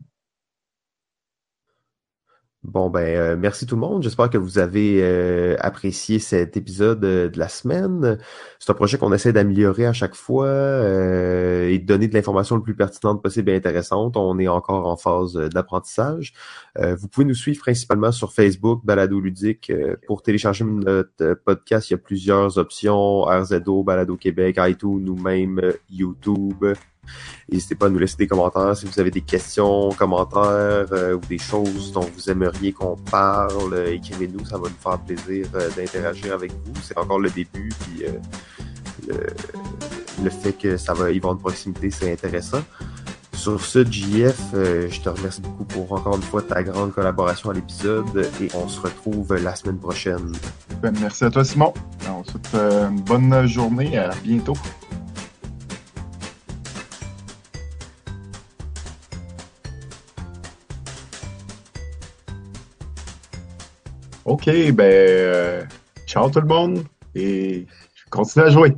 Bon, ben, euh, merci tout le monde. J'espère que vous avez euh, apprécié cet épisode euh, de la semaine. C'est un projet qu'on essaie d'améliorer à chaque fois et de donner de l'information le plus pertinente possible et intéressante. On est encore en phase d'apprentissage. vous pouvez nous suivre principalement sur Facebook, Balado Ludique. pour télécharger notre podcast, il y a plusieurs options. RZO, Balado Québec, iTunes, nous-mêmes, YouTube. N'hésitez pas à nous laisser des commentaires si vous avez des questions, commentaires euh, ou des choses dont vous aimeriez qu'on parle. Euh, écrivez-nous, ça va nous faire plaisir euh, d'interagir avec vous. C'est encore le début, puis le, fait que ça va y avoir une proximité, c'est intéressant. Sur ce, JF, je te remercie beaucoup pour encore une fois ta grande collaboration à l'épisode et on se retrouve la semaine prochaine. Ben, merci à toi, Simon. On souhaite une bonne journée. À bientôt. OK, ben, euh, ciao tout le monde et continue à jouer.